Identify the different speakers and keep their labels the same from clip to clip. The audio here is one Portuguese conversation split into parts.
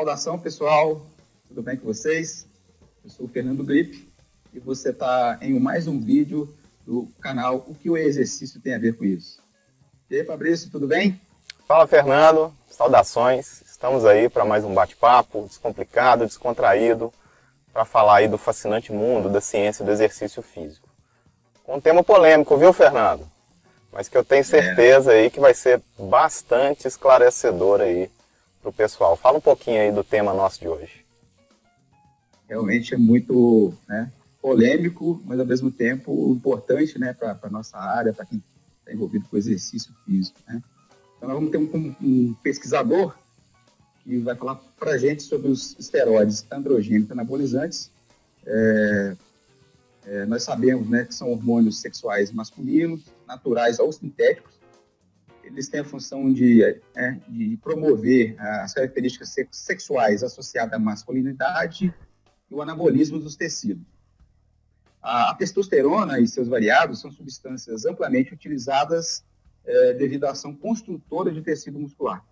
Speaker 1: Saudação, pessoal. Tudo bem com vocês? Eu sou o Fernando Gripe e você está em mais um vídeo do canal O que o exercício tem a ver com isso. E aí, Fabrício, tudo bem?
Speaker 2: Fala, Fernando. Saudações. Estamos aí para mais um bate-papo descomplicado, descontraído, para falar aí do fascinante mundo da ciência do exercício físico. Com um tema polêmico, viu, Fernando? Mas que eu tenho certeza é. aí que vai ser bastante esclarecedor aí para o pessoal. Fala um pouquinho aí do tema nosso de hoje.
Speaker 1: Realmente é muito né, polêmico, mas ao mesmo tempo importante né, para a nossa área, para quem está envolvido com exercício físico. Né? Então nós vamos ter um, um pesquisador que vai falar para a gente sobre os esteroides androgênicos anabolizantes. É, é, nós sabemos né, que são hormônios sexuais masculinos, naturais ou sintéticos. Eles têm a função de, é, de promover as características sexuais associadas à masculinidade e o anabolismo dos tecidos. A, testosterona e seus variados são substâncias amplamente utilizadas é, devido à ação construtora de tecido muscular.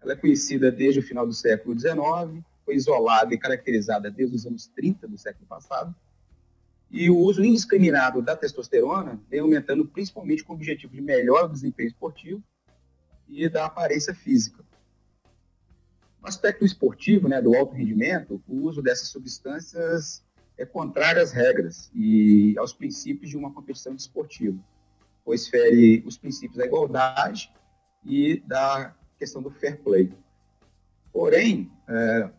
Speaker 1: Ela é conhecida desde o final do século XIX, foi isolada e caracterizada desde os anos 30 do século passado, e o uso indiscriminado da testosterona vem aumentando principalmente com o objetivo de melhor desempenho esportivo e da aparência física. No aspecto esportivo, né, do alto rendimento, o uso dessas substâncias é contrário às regras e aos princípios de uma competição desportiva, pois fere os princípios da igualdade e da questão do fair play. Porém, é,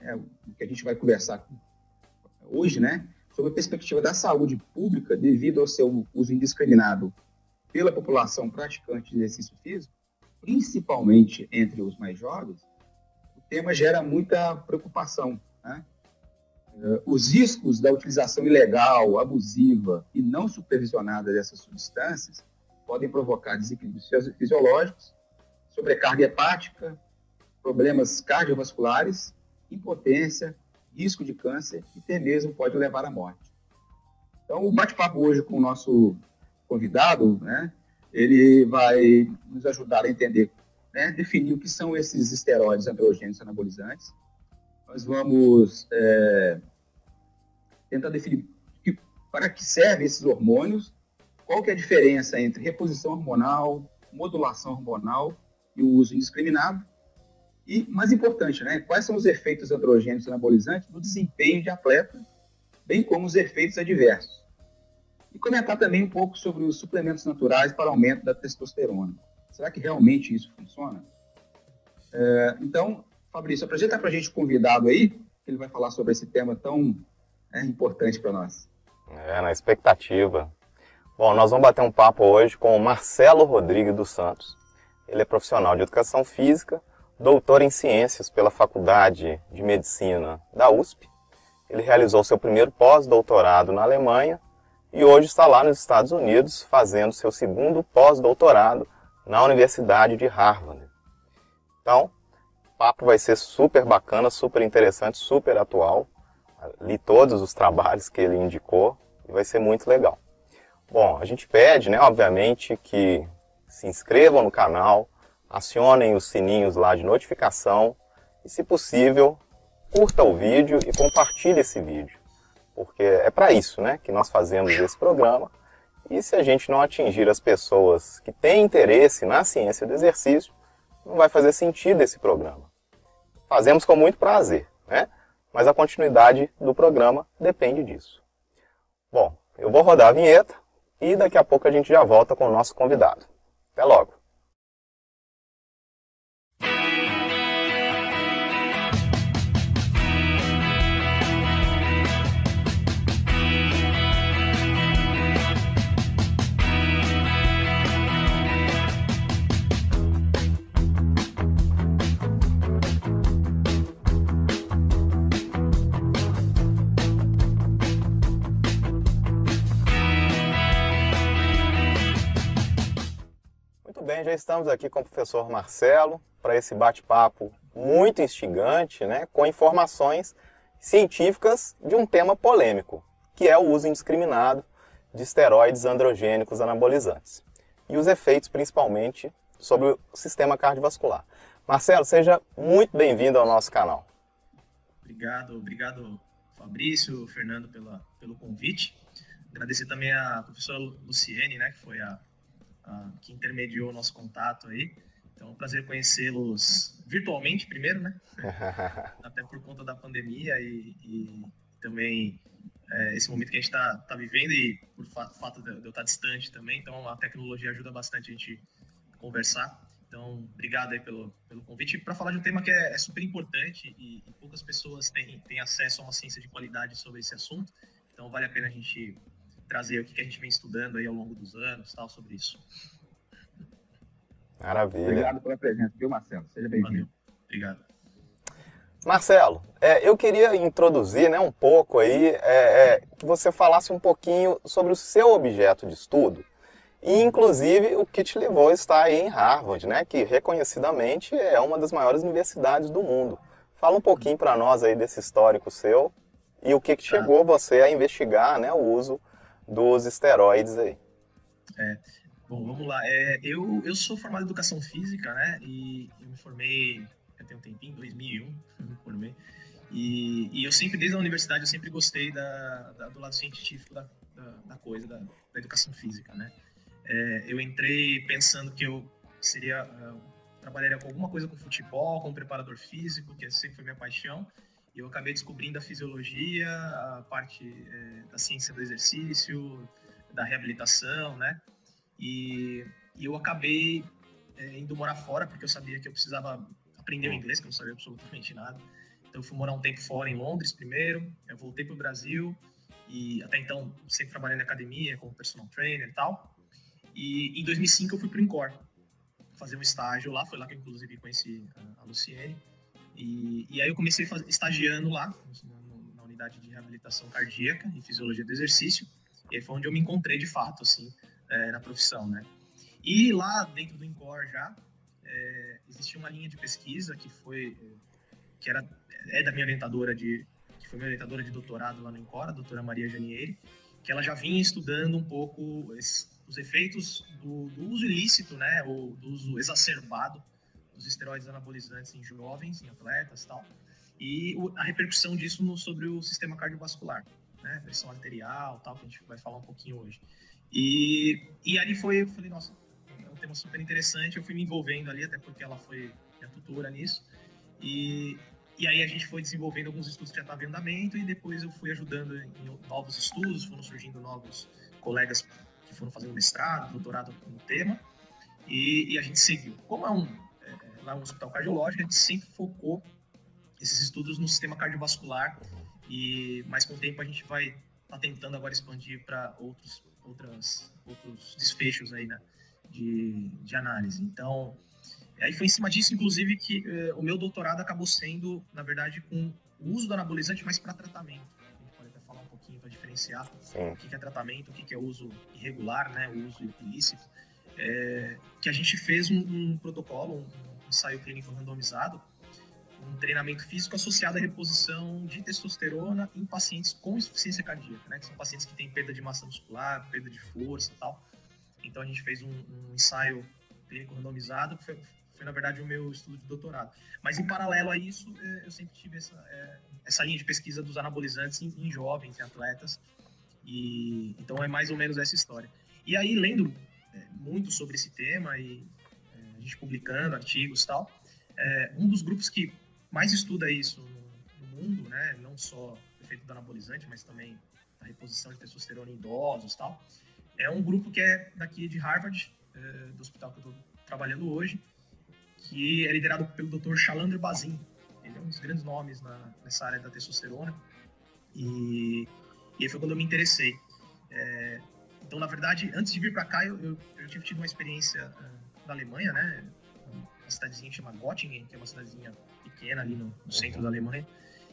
Speaker 1: é, o que a gente vai conversar hoje, né, sobre a perspectiva da saúde pública, devido ao seu uso indiscriminado pela população praticante de exercício físico, principalmente entre os mais jovens, o tema gera muita preocupação. Né? É, os riscos da utilização ilegal, abusiva e não supervisionada dessas substâncias podem provocar desequilíbrios fisiológicos, sobrecarga hepática, problemas cardiovasculares, impotência, risco de câncer e até mesmo pode levar à morte. Então, o bate-papo hoje com o nosso convidado, né, ele vai nos ajudar a entender, né, definir o que são esses esteroides androgênicos anabolizantes. Nós vamos é, tentar definir que, para que servem esses hormônios, qual que é a diferença entre reposição hormonal, modulação hormonal e o uso indiscriminado. E, mais importante, né, quais são os efeitos androgênicos anabolizantes no desempenho de atleta, bem como os efeitos adversos. E comentar também um pouco sobre os suplementos naturais para aumento da testosterona. Será que realmente isso funciona? É, então, Fabrício, apresenta para a gente o convidado aí, que ele vai falar sobre esse tema tão é, importante para nós.
Speaker 2: É, na expectativa. Bom, nós vamos bater um papo hoje com o Marcelo Rodrigues dos Santos. Ele é profissional de educação física, doutor em ciências pela Faculdade de Medicina da USP. Ele realizou seu primeiro pós-doutorado na Alemanha e hoje está lá nos Estados Unidos fazendo seu segundo pós-doutorado na Universidade de Harvard. Então, o papo vai ser super bacana, super interessante, super atual. Li todos os trabalhos que ele indicou e vai ser muito legal. Bom, a gente pede, né, obviamente, que se inscrevam no canal, acionem os sininhos lá de notificação e, se possível, curta o vídeo e compartilhe esse vídeo, porque é para isso né, que nós fazemos esse programa. E se a gente não atingir as pessoas que têm interesse na ciência do exercício, não vai fazer sentido esse programa. Fazemos com muito prazer, né? mas a continuidade do programa depende disso. Bom, eu vou rodar a vinheta e daqui a pouco a gente já volta com o nosso convidado. Até logo! Já estamos aqui com o professor Marcelo para esse bate-papo muito instigante, né, com informações científicas de um tema polêmico, que é o uso indiscriminado de esteroides androgênicos anabolizantes e os efeitos principalmente sobre o sistema cardiovascular. Marcelo, seja muito bem-vindo ao nosso canal.
Speaker 3: Obrigado, obrigado Fabrício, Fernando pela, pelo convite. Agradecer também a professora Luciene, né, que foi a, a que intermediou o nosso contato aí. Então, é um prazer conhecê-los virtualmente primeiro, né? Até por conta da pandemia e, e também é, esse momento que a gente está tá vivendo e por fato de eu estar distante também. Então, a tecnologia ajuda bastante a gente conversar. Então, obrigado aí pelo, pelo convite. Para falar de um tema que é, é super importante e, e, poucas pessoas têm, têm acesso a uma ciência de qualidade sobre esse assunto. Então, vale a pena a gente trazer o que a gente vem estudando aí ao longo dos anos, tal, sobre isso.
Speaker 2: Maravilha.
Speaker 1: Obrigado pela presença, viu, Marcelo? Seja bem-vindo.
Speaker 3: Obrigado.
Speaker 2: Marcelo, é, eu queria introduzir né, um pouco aí, é, é, que você falasse um pouquinho sobre o seu objeto de estudo e, inclusive, o que te levou a estar aí em Harvard, né, que reconhecidamente é uma das maiores universidades do mundo. Fala um pouquinho para nós aí desse histórico seu e o que, que chegou você a investigar né, o uso dos esteroides aí.
Speaker 3: É, bom, vamos lá. É, eu, eu sou formado em Educação Física, né, e eu me formei, já tem um tempinho, 2001, me formei. E, e, eu sempre, desde a universidade, eu sempre gostei da, da do lado científico da, da, da coisa, da, da, educação física, né. É, eu entrei pensando que eu seria... Uh, trabalharia com alguma coisa com futebol, com preparador físico, que sempre foi minha paixão, eu acabei descobrindo a fisiologia, a parte é, da ciência do exercício, da reabilitação, né? E, e eu acabei é, indo morar fora, porque eu sabia que eu precisava aprender o inglês, que eu não sabia absolutamente nada. Então, eu fui morar um tempo fora, em Londres primeiro, eu voltei para o Brasil, e até então sempre trabalhei na academia, como personal trainer e tal. E em 2005 eu fui para o Incor, fazer um estágio lá, foi lá que eu inclusive conheci a Luciene. E, e aí eu comecei estagiando lá, na unidade de reabilitação cardíaca e fisiologia do exercício. E foi onde eu me encontrei de fato, assim, é, na profissão, né? E lá dentro do INCOR já, é, existia uma linha de pesquisa que foi, que era, é da minha orientadora de, que foi minha orientadora de doutorado lá no INCOR, a doutora Maria Janieri, que ela já vinha estudando um pouco esse, os efeitos do, do, uso ilícito, né, ou do uso exacerbado dos esteroides anabolizantes em jovens, em atletas tal, e a repercussão disso no, sobre o sistema cardiovascular, né, pressão arterial tal, que a gente vai falar um pouquinho hoje. E, e ali foi, eu falei, nossa, é um tema super interessante, eu fui me envolvendo ali, até porque ela foi minha tutora nisso, e, e aí a gente foi desenvolvendo alguns estudos que já estavam em andamento, e depois eu fui ajudando em novos estudos, foram surgindo novos colegas que foram fazendo mestrado, doutorado no tema, e, e a gente seguiu. Como é um lá no hospital cardiológico, a gente sempre focou esses estudos no sistema cardiovascular e mais com o tempo a gente vai tá tentando agora expandir para outros outras outros desfechos aí né, de, de análise. Então, aí foi em cima disso, inclusive, que eh, o meu doutorado acabou sendo, na verdade, com o uso do anabolizante, mas para tratamento. A gente pode até falar um pouquinho para diferenciar Sim. o que é tratamento, o que é uso irregular, né, o uso ilícito. É, que a gente fez um, um protocolo, um ensaio clínico randomizado, um treinamento físico associado à reposição de testosterona em pacientes com insuficiência cardíaca, né? Que são pacientes que têm perda de massa muscular, perda de força e tal. Então a gente fez um, um ensaio clínico randomizado, que foi, foi, na verdade o meu estudo de doutorado. Mas em paralelo a isso, é, eu sempre tive essa, é, essa linha de pesquisa dos anabolizantes em, em jovens, em atletas. E então é mais ou menos essa história. E aí lendo é, muito sobre esse tema e gente publicando artigos e tal. É, um dos grupos que mais estuda isso no, no mundo, né, não só o efeito do anabolizante, mas também a reposição de testosterona em idosos e tal, é um grupo que é daqui de Harvard, é, do hospital que eu estou trabalhando hoje, que é liderado pelo Dr. Shalander Bazin. Ele é um dos grandes nomes na, nessa área da testosterona. E, e aí foi quando eu me interessei. É, então, na verdade, antes de vir para cá, eu, eu, eu, tive tido uma experiência uh, da Alemanha, né? Uma cidadezinha que chama Göttingen, que é uma cidadezinha pequena ali no, no centro da Alemanha,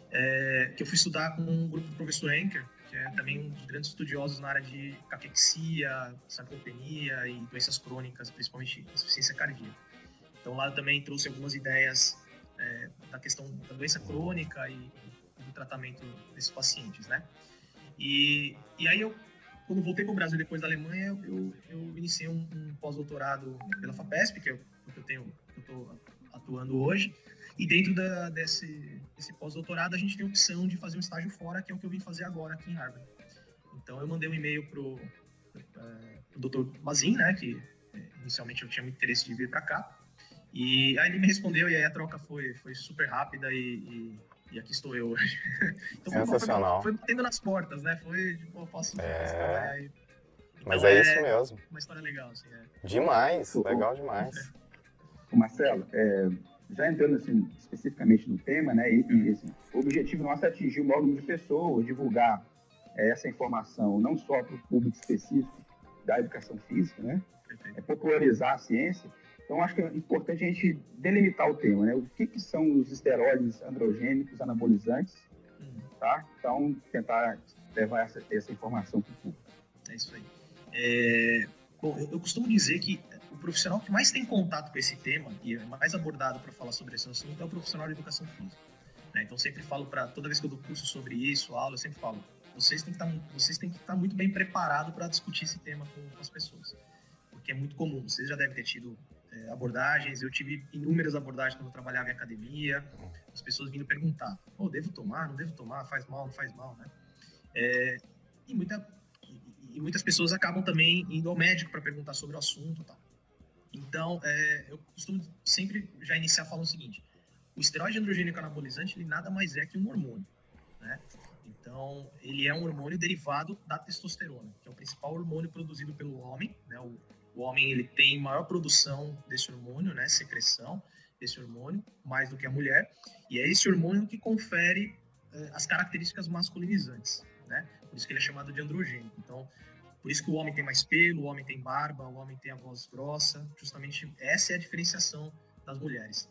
Speaker 3: é, que eu fui estudar com um grupo do professor Enker, que é também um dos grandes estudiosos na área de caquexia, sarcopenia e doenças crônicas, principalmente insuficiência cardíaca. Então lá também trouxe algumas ideias é, da questão da doença crônica e do tratamento desses pacientes, né? E, e aí eu quando voltei para o Brasil depois da Alemanha, eu, eu iniciei um, um pós-doutorado pela FAPESP, que é o que eu tenho, eu estou atuando hoje. E dentro da, desse, desse pós-doutorado, a gente tem a opção de fazer um estágio fora, que é o que eu vim fazer agora aqui em Harvard. Então, eu mandei um e-mail pro, é, pro Dr. Mazin, né, que é, inicialmente eu tinha muito interesse de vir para cá. E aí ele me respondeu e aí a troca foi, foi super rápida e, e, e aqui estou eu hoje.
Speaker 2: então, Sensacional.
Speaker 3: Foi, foi batendo nas portas, né? Foi, tipo, eu posso... É...
Speaker 2: Então, Mas é, é, isso mesmo.
Speaker 3: Uma história legal, assim, é.
Speaker 2: Demais, legal demais.
Speaker 1: Marcelo, é, já entrando assim, especificamente no tema, né, e, e assim, o objetivo nosso é atingir o maior número de pessoas, divulgar é, essa informação não só para o público específico da educação física, né, é popularizar a ciência. Então, acho que é importante a gente delimitar o tema, né, o que, que são os esteroides androgênicos anabolizantes, tá? Então, tentar levar essa, essa informação para o público.
Speaker 3: É isso aí. É, bom, eu costumo dizer que o profissional que mais tem contato com esse tema e é mais abordado para falar sobre esse assunto é o profissional de educação física. Né? Então, sempre falo para toda vez que eu dou curso sobre isso, aula, eu sempre falo: vocês têm que estar, tá estar tá muito bem preparados para discutir esse tema com, com, as pessoas, porque é muito comum. Vocês já devem ter tido é, abordagens. Eu tive inúmeras abordagens quando eu trabalhava em academia, as pessoas vindo perguntar: oh, devo tomar? Não devo tomar? Faz mal? Não faz mal? Né? É, e muita e muitas pessoas acabam também indo ao médico para perguntar sobre o assunto. Então, é, eu costumo sempre já iniciar falando o seguinte: o esteroide androgênico anabolizante ele nada mais é que um hormônio, né? Então, ele é um hormônio derivado da testosterona, que é o principal hormônio produzido pelo homem, né? O, o homem ele tem maior produção desse hormônio, né? Secreção desse hormônio, mais do que a mulher, e é esse hormônio que confere é, as características masculinizantes, né? Por isso que ele é chamado de androgênico. Então, por isso que o homem tem mais pelo, o homem tem barba, o homem tem a voz grossa. Justamente essa é a diferenciação das mulheres.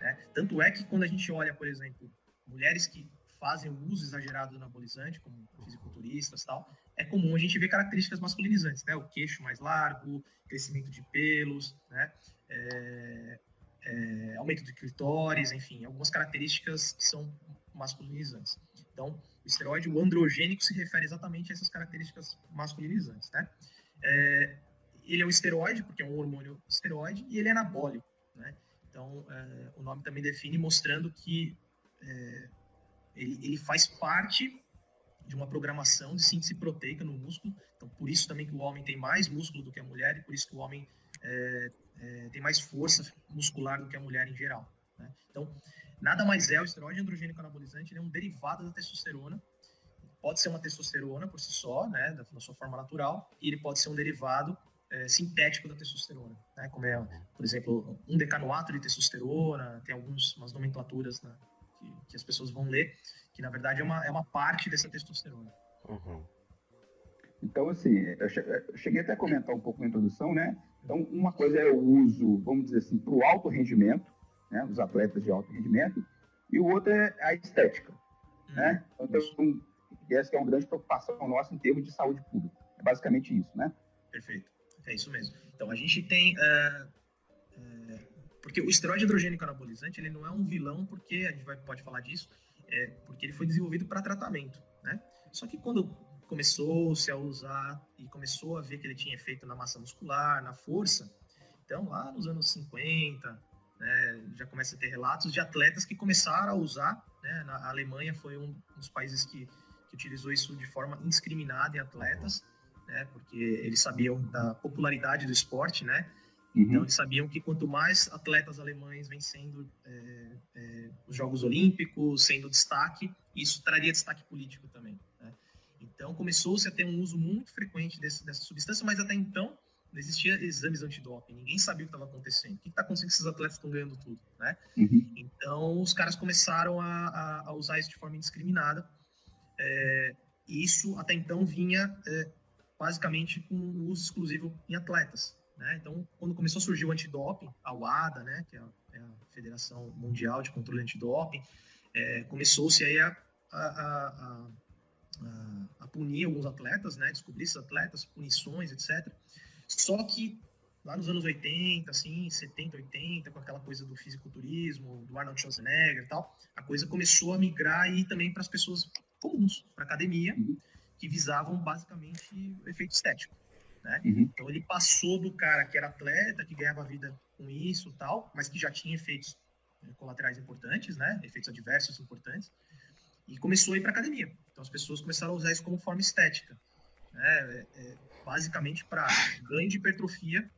Speaker 3: Né? Tanto é que quando a gente olha, por exemplo, mulheres que fazem o uso exagerado do anabolizante, como fisiculturistas tal, é comum a gente ver características masculinizantes, né? O queixo mais largo, crescimento de pelos, né? É, é, aumento de clitóris, enfim, algumas características que são masculinizantes. Então, o esteroide, o androgênico, se refere exatamente a essas características masculinizantes, né? É, ele é um esteroide, porque é um hormônio esteroide, e ele é anabólico, né? Então, é, o nome também define, mostrando que é, ele, ele faz parte de uma programação de síntese proteica no músculo. Então, por isso também que o homem tem mais músculo do que a mulher, e por isso que o homem é, é, tem mais força muscular do que a mulher em geral. Né? Então, Nada mais é o esteroide androgênico anabolizante, ele é um derivado da testosterona. Pode ser uma testosterona por si só, né, da, da sua forma natural, e ele pode ser um derivado é, sintético da testosterona, né, como é, por exemplo, um decanoato de testosterona, tem algumas nomenclaturas né, que, que, as pessoas vão ler, que na verdade é uma, é uma parte dessa testosterona.
Speaker 1: Uhum. Então, assim, eu cheguei até a comentar um pouco na introdução, né? Então, uma coisa é o uso, vamos dizer assim, para o alto rendimento, né, os atletas de alto rendimento, e o outro é a estética. Hum, né? Então, um, essa é uma grande preocupação nossa em termos de saúde pública. É basicamente isso, né?
Speaker 3: Perfeito. É isso mesmo. Então, a gente tem... Uh, uh, porque o esteroide hidrogênico anabolizante, ele não é um vilão, porque a gente vai, pode falar disso, é, porque ele foi desenvolvido para tratamento, né? Só que quando começou-se a usar e começou a ver que ele tinha efeito na massa muscular, na força, então lá nos anos 50, né, já começa a ter relatos de atletas que começaram a usar. Né, na Alemanha foi um dos países que, que utilizou isso de forma indiscriminada em atletas, né, porque eles sabiam da popularidade do esporte, né? Uhum. Então eles sabiam que quanto mais atletas alemães vencendo é, é, os Jogos Olímpicos, sendo destaque, isso traria destaque político também. Né? Então começou-se a ter um uso muito frequente desse, dessa substância, mas até então não existia exames antidoping, ninguém sabia o que estava acontecendo. O que está acontecendo que esses atletas estão ganhando tudo, né? Uhum. Então, os caras começaram a, a, a, usar isso de forma indiscriminada. É, isso, até então, vinha é, basicamente com uso exclusivo em atletas. Né? Então, quando começou a surgir o antidoping, a WADA, né, que é a, é a Federação Mundial de Controle Antidoping, é, começou-se aí a, a, a, punir alguns atletas, né, descobrir esses atletas, punições, etc. Só que lá nos anos 80, assim, 70, 80, com aquela coisa do fisiculturismo, do Arnold Schwarzenegger e tal, a coisa começou a migrar e também para as pessoas comuns, para academia, uhum. que visavam basicamente o efeito estético. Né? Uhum. Então ele passou do cara que era atleta, que ganhava vida com isso tal, mas que já tinha efeitos colaterais importantes, né? Efeitos adversos importantes. E começou a ir para academia. Então as pessoas começaram a usar isso como forma estética, né? É, é, basicamente para ganho de hipertrofia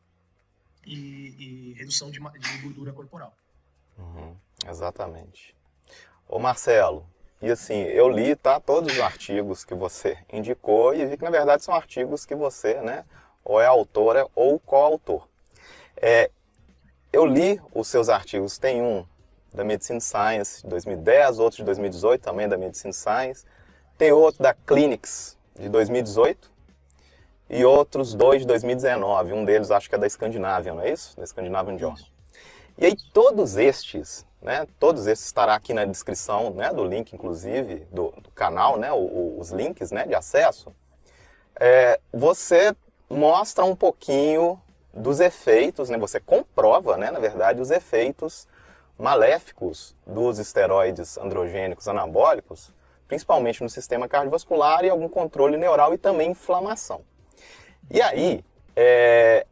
Speaker 3: e, e redução de, de, gordura corporal.
Speaker 2: Uhum, exatamente. Ô Marcelo, e assim, eu li tá, todos os artigos que você indicou e vi que na verdade são artigos que você, né, ou é autora ou coautor. É, eu li os seus artigos, tem um da Medicine Science de 2010, outro de 2018 também da Medicine Science, tem outro da Clinics de 2018 e outros dois de 2019. Um deles acho que é da Scandinavian, não é isso? Da Scandinavian Journal. E aí todos estes, né, todos esses estará aqui na descrição, né, do link inclusive do, do canal, né, o, os links, né, de acesso. É, você mostra um pouquinho dos efeitos, né, você comprova, né, na verdade, os efeitos maléficos dos esteroides androgênicos anabólicos, principalmente no sistema cardiovascular e algum controle neural e também inflamação. E aí, é,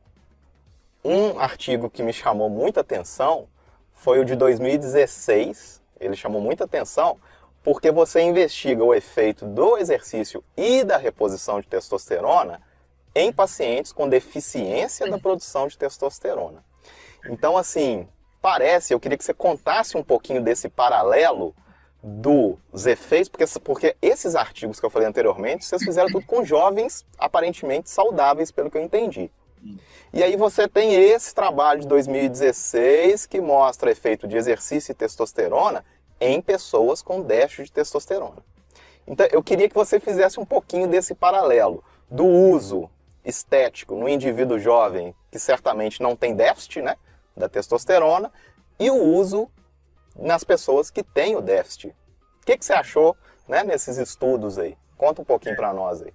Speaker 2: um artigo que me chamou muita atenção foi o de 2016. Ele chamou muita atenção porque você investiga o efeito do exercício e da reposição de testosterona em pacientes com deficiência da produção de testosterona. Então, assim, parece, eu queria que você contasse um pouquinho desse paralelo dos efeitos, porque, porque esses artigos que eu falei anteriormente, vocês fizeram tudo com jovens aparentemente saudáveis, pelo que eu entendi. E aí você tem esse trabalho de 2016 que mostra efeito de exercício e testosterona em pessoas com déficit de testosterona. Então eu queria que você fizesse um pouquinho desse paralelo do uso estético no indivíduo jovem que certamente não tem déficit, né? da testosterona e o uso nas pessoas que têm o déficit. O que, que você achou né, nesses estudos aí? Conta um pouquinho para nós aí.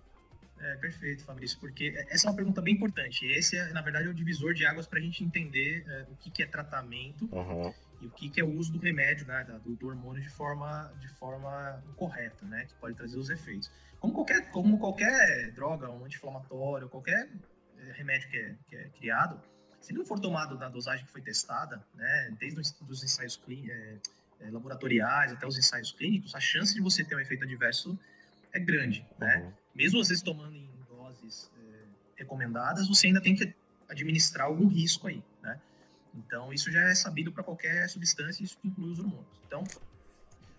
Speaker 3: É, perfeito, Fabrício, porque essa é uma pergunta bem importante. Esse é, na verdade, é o divisor de águas para a gente entender é, o que, que é tratamento uhum. e o que, que é o uso do remédio, né, do, do, hormônio de forma, de forma correta, né, que pode trazer os efeitos. Como qualquer, como qualquer droga, um anti-inflamatório, qualquer é, remédio que é, que é criado, se não for tomado na dosagem que foi testada, né, desde os ensaios é, é, laboratoriais até os ensaios clínicos, a chance de você ter um efeito adverso é grande, né? Uhum. Mesmo às vezes tomando em doses é, recomendadas, você ainda tem que administrar algum risco aí, né? Então, isso já é sabido para qualquer substância, isso inclui os hormônios. Então,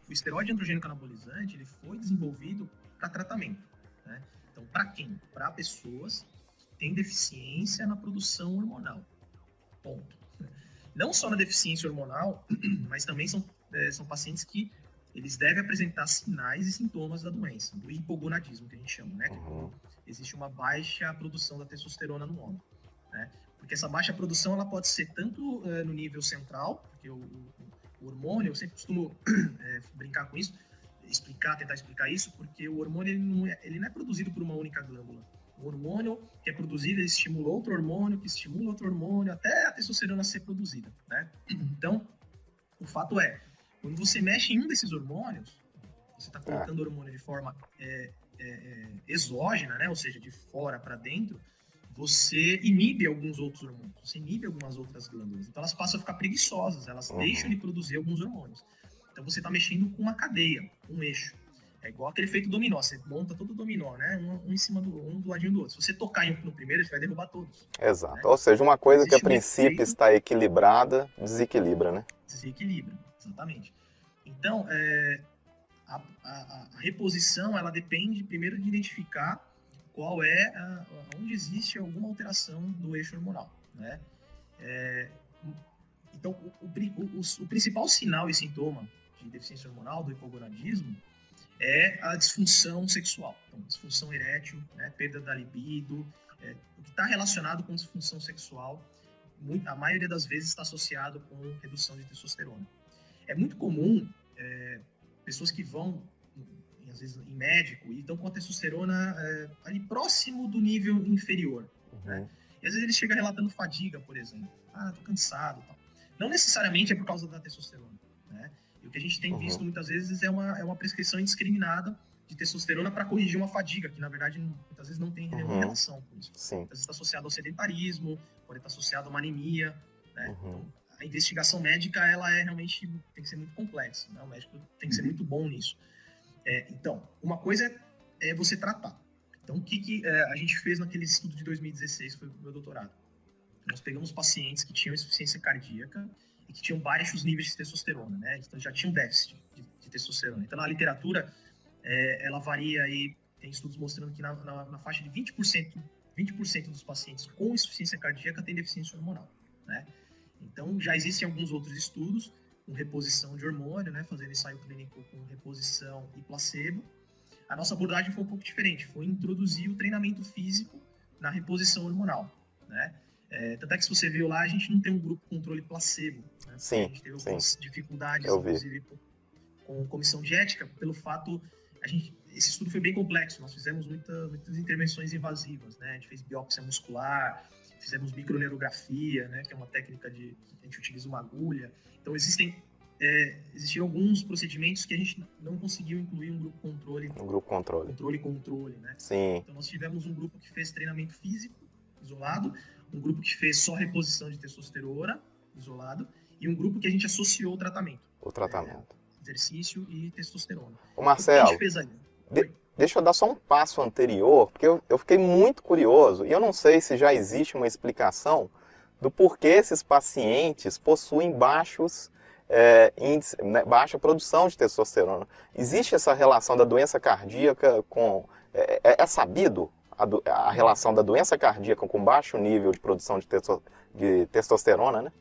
Speaker 3: o esteroide androgênico anabolizante, ele foi desenvolvido para tratamento, né? Então, para quem? Para pessoas tem deficiência na produção hormonal. Ponto. Não só na deficiência hormonal, mas também são, é, são pacientes que eles devem apresentar sinais e sintomas da doença, do hipogonadismo que a gente chama, né? Uhum. Existe uma baixa produção da testosterona no homem, né? Porque essa baixa produção ela pode ser tanto uh, no nível central, porque o, o, o, hormônio, eu sempre costumo é, brincar com isso, explicar, tentar explicar isso, porque o hormônio ele não, é, ele não é produzido por uma única glândula o hormônio que é produzido, ele estimula outro hormônio, que estimula outro hormônio, até a testosterona ser produzida, né? Então, o fato é, quando você mexe em um desses hormônios, você está colocando o hormônio de forma é, é, é, exógena, né? Ou seja, de fora para dentro, você inibe alguns outros hormônios, você inibe algumas outras glândulas. Então, elas passam a ficar preguiçosas, elas uhum. deixam de produzir alguns hormônios. Então, você está mexendo com uma cadeia, um eixo. É igual aquele efeito dominó, você monta todo o dominó, né? Um, um, em cima do um do ladinho do outro. Se você tocar em um no primeiro, você vai derrubar todos.
Speaker 2: Exato. Né? Ou seja, uma coisa Existe que a princípio efeito... está equilibrada, desequilibra, né?
Speaker 3: Desequilibra, exatamente. Então, é, a, a, a, reposição, ela depende primeiro de identificar qual é, a, onde existe alguma alteração do eixo hormonal, né? É, então, o, o, o, o, principal sinal e sintoma de deficiência hormonal, do hipogonadismo, é a disfunção sexual. Então, disfunção erétil, né, perda da libido, é, o que está relacionado com disfunção sexual, a maioria das vezes está associado com redução de testosterona. É muito comum é, pessoas que vão, às vezes, em médico e estão com a testosterona é, ali próximo do nível inferior. Uhum. Né? E às vezes ele chega relatando fadiga, por exemplo. Ah, tô cansado. Tal. Não necessariamente é por causa da testosterona. Né? o que a gente tem uhum. visto muitas vezes é uma, é uma prescrição indiscriminada de testosterona para corrigir uma fadiga, que na verdade muitas vezes não tem uhum. relação com isso. Sim. Às vezes está associado ao sedentarismo, pode estar associado a uma anemia. Né? Uhum. Então, a investigação médica, ela é realmente, tem que ser muito complexa, né? O médico tem que ser uhum. muito bom nisso. É, então, uma coisa é, é, você tratar. Então, o que, que é, a gente fez naquele estudo de 2016, que foi o meu doutorado? Nós pegamos pacientes que tinham insuficiência cardíaca e que tinham baixos níveis de testosterona, né? Então, já tinham déficit de, de testosterona. Então, na literatura, é, ela varia aí, tem estudos mostrando que na, na, na faixa de 20%, 20% dos pacientes com insuficiência cardíaca têm deficiência hormonal, né? Então, já existem alguns outros estudos com reposição de hormônio, né, fazendo ensaio clínico com reposição e placebo. A nossa abordagem foi um pouco diferente, foi introduzir o treinamento físico na reposição hormonal, né? É, tanto é que se você viu lá, a gente não tem um grupo controle placebo. Né?
Speaker 2: Sim,
Speaker 3: a gente teve algumas
Speaker 2: sim.
Speaker 3: dificuldades, inclusive, com, com comissão de ética, pelo fato a gente, esse estudo foi bem complexo. Nós fizemos muita, muitas intervenções invasivas, né? A gente fez biópsia muscular, fizemos microneurografia, né? Que é uma técnica de a gente utiliza uma agulha. Então existem é, existiram alguns procedimentos que a gente não conseguiu incluir um grupo controle.
Speaker 2: Um grupo controle.
Speaker 3: Controle controle, né?
Speaker 2: Sim.
Speaker 3: Então nós tivemos um grupo que fez treinamento físico isolado, um grupo que fez só reposição de testosterona isolado e um grupo que a gente associou o tratamento.
Speaker 2: O tratamento.
Speaker 3: É, exercício e testosterona.
Speaker 2: O Marcelo. O que a gente
Speaker 3: fez aí?
Speaker 2: De, deixa eu dar só um passo anterior, porque eu, eu fiquei muito curioso e eu não sei se já existe uma explicação do porquê esses pacientes possuem baixos é, índice, né, baixa produção de testosterona. Existe essa relação da doença cardíaca com. É, é, é sabido a, do, a, relação da doença cardíaca com baixo nível de produção de, testo, de testosterona, né?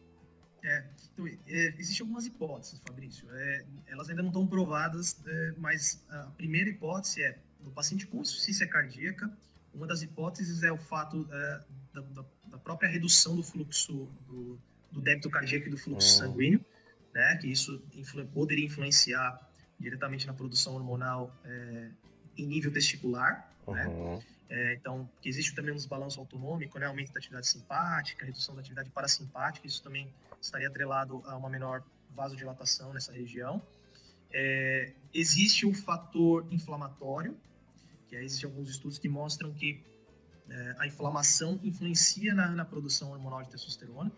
Speaker 3: É, então, é, existem algumas hipóteses, Fabrício. É, elas ainda não estão provadas, mas a primeira hipótese é no paciente com insuficiência cardíaca, uma das hipóteses é o fato é, da, da, da, própria redução do fluxo do, do, débito cardíaco e do fluxo uhum. sanguíneo, né, que isso influ, poderia influenciar diretamente na produção hormonal é, em nível testicular, né? uhum. né? É, então, existe também um desbalanço autonômico, né, aumento da atividade simpática, redução da atividade parasimpática, isso também estaria atrelado a uma menor vasodilatação nessa região. É, existe o fator inflamatório, que aí existem alguns estudos que mostram que é, a inflamação influencia na, na, produção hormonal de testosterona.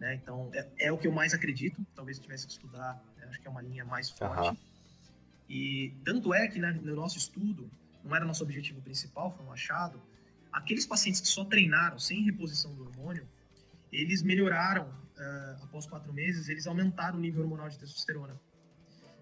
Speaker 3: Né? Então, é, é, o que eu mais acredito. Talvez tivesse que estudar, acho que é uma linha mais forte. Uhum. E tanto é que né, no nosso estudo, não era nosso objetivo principal, foi um achado, aqueles pacientes que só treinaram sem reposição do hormônio, eles melhoraram, uh, após quatro meses, eles aumentaram o nível hormonal de testosterona.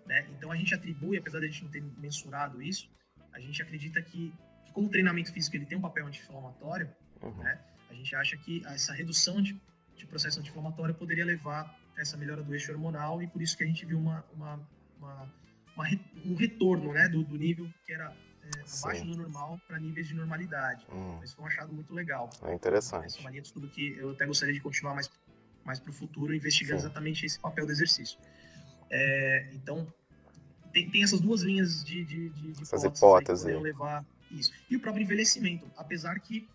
Speaker 3: Né? Então a gente atribui, apesar de a gente não ter mensurado isso, a gente acredita que, que como o treinamento físico ele tem um papel anti-inflamatório, uhum. né? a gente acha que essa redução de, de processo anti-inflamatório poderia levar a essa melhora do eixo hormonal e por isso que a gente viu uma, uma, uma, uma um retorno né, do, do nível que era é, abaixo do normal para níveis de normalidade. Hum. Mas foi um achado muito legal.
Speaker 2: É interessante.
Speaker 3: Essa é uma linha de estudo que eu até gostaria de continuar mais, mais para o futuro, investigando Sim. exatamente esse papel do exercício. É, então, tem, tem essas duas linhas de, de, de, de
Speaker 2: essas hipóteses
Speaker 3: que levar isso. E o próprio envelhecimento, apesar que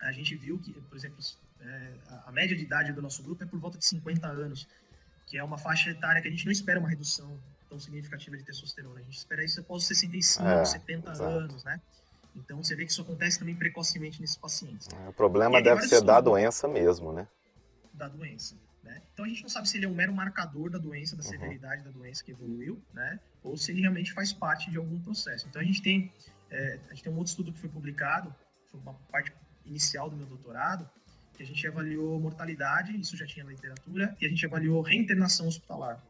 Speaker 3: a gente viu que, por exemplo, é, a média de idade do nosso grupo é por volta de 50 anos, que é uma faixa etária que a gente não espera uma redução tão significativa de testosterona. A gente espera isso após 65, é, 70 exato. anos, né? Então você vê que isso acontece também precocemente nesses pacientes.
Speaker 2: É, o problema deve ser da doença mesmo, né?
Speaker 3: Da doença. Né? Então a gente não sabe se ele é um mero marcador da doença, da uhum. severidade da doença que evoluiu, né? Ou se ele realmente faz parte de algum processo. Então a gente tem, é, a gente tem um outro estudo que foi publicado, foi uma parte inicial do meu doutorado, que a gente avaliou mortalidade, isso já tinha na literatura, e a gente avaliou reinternação hospitalar.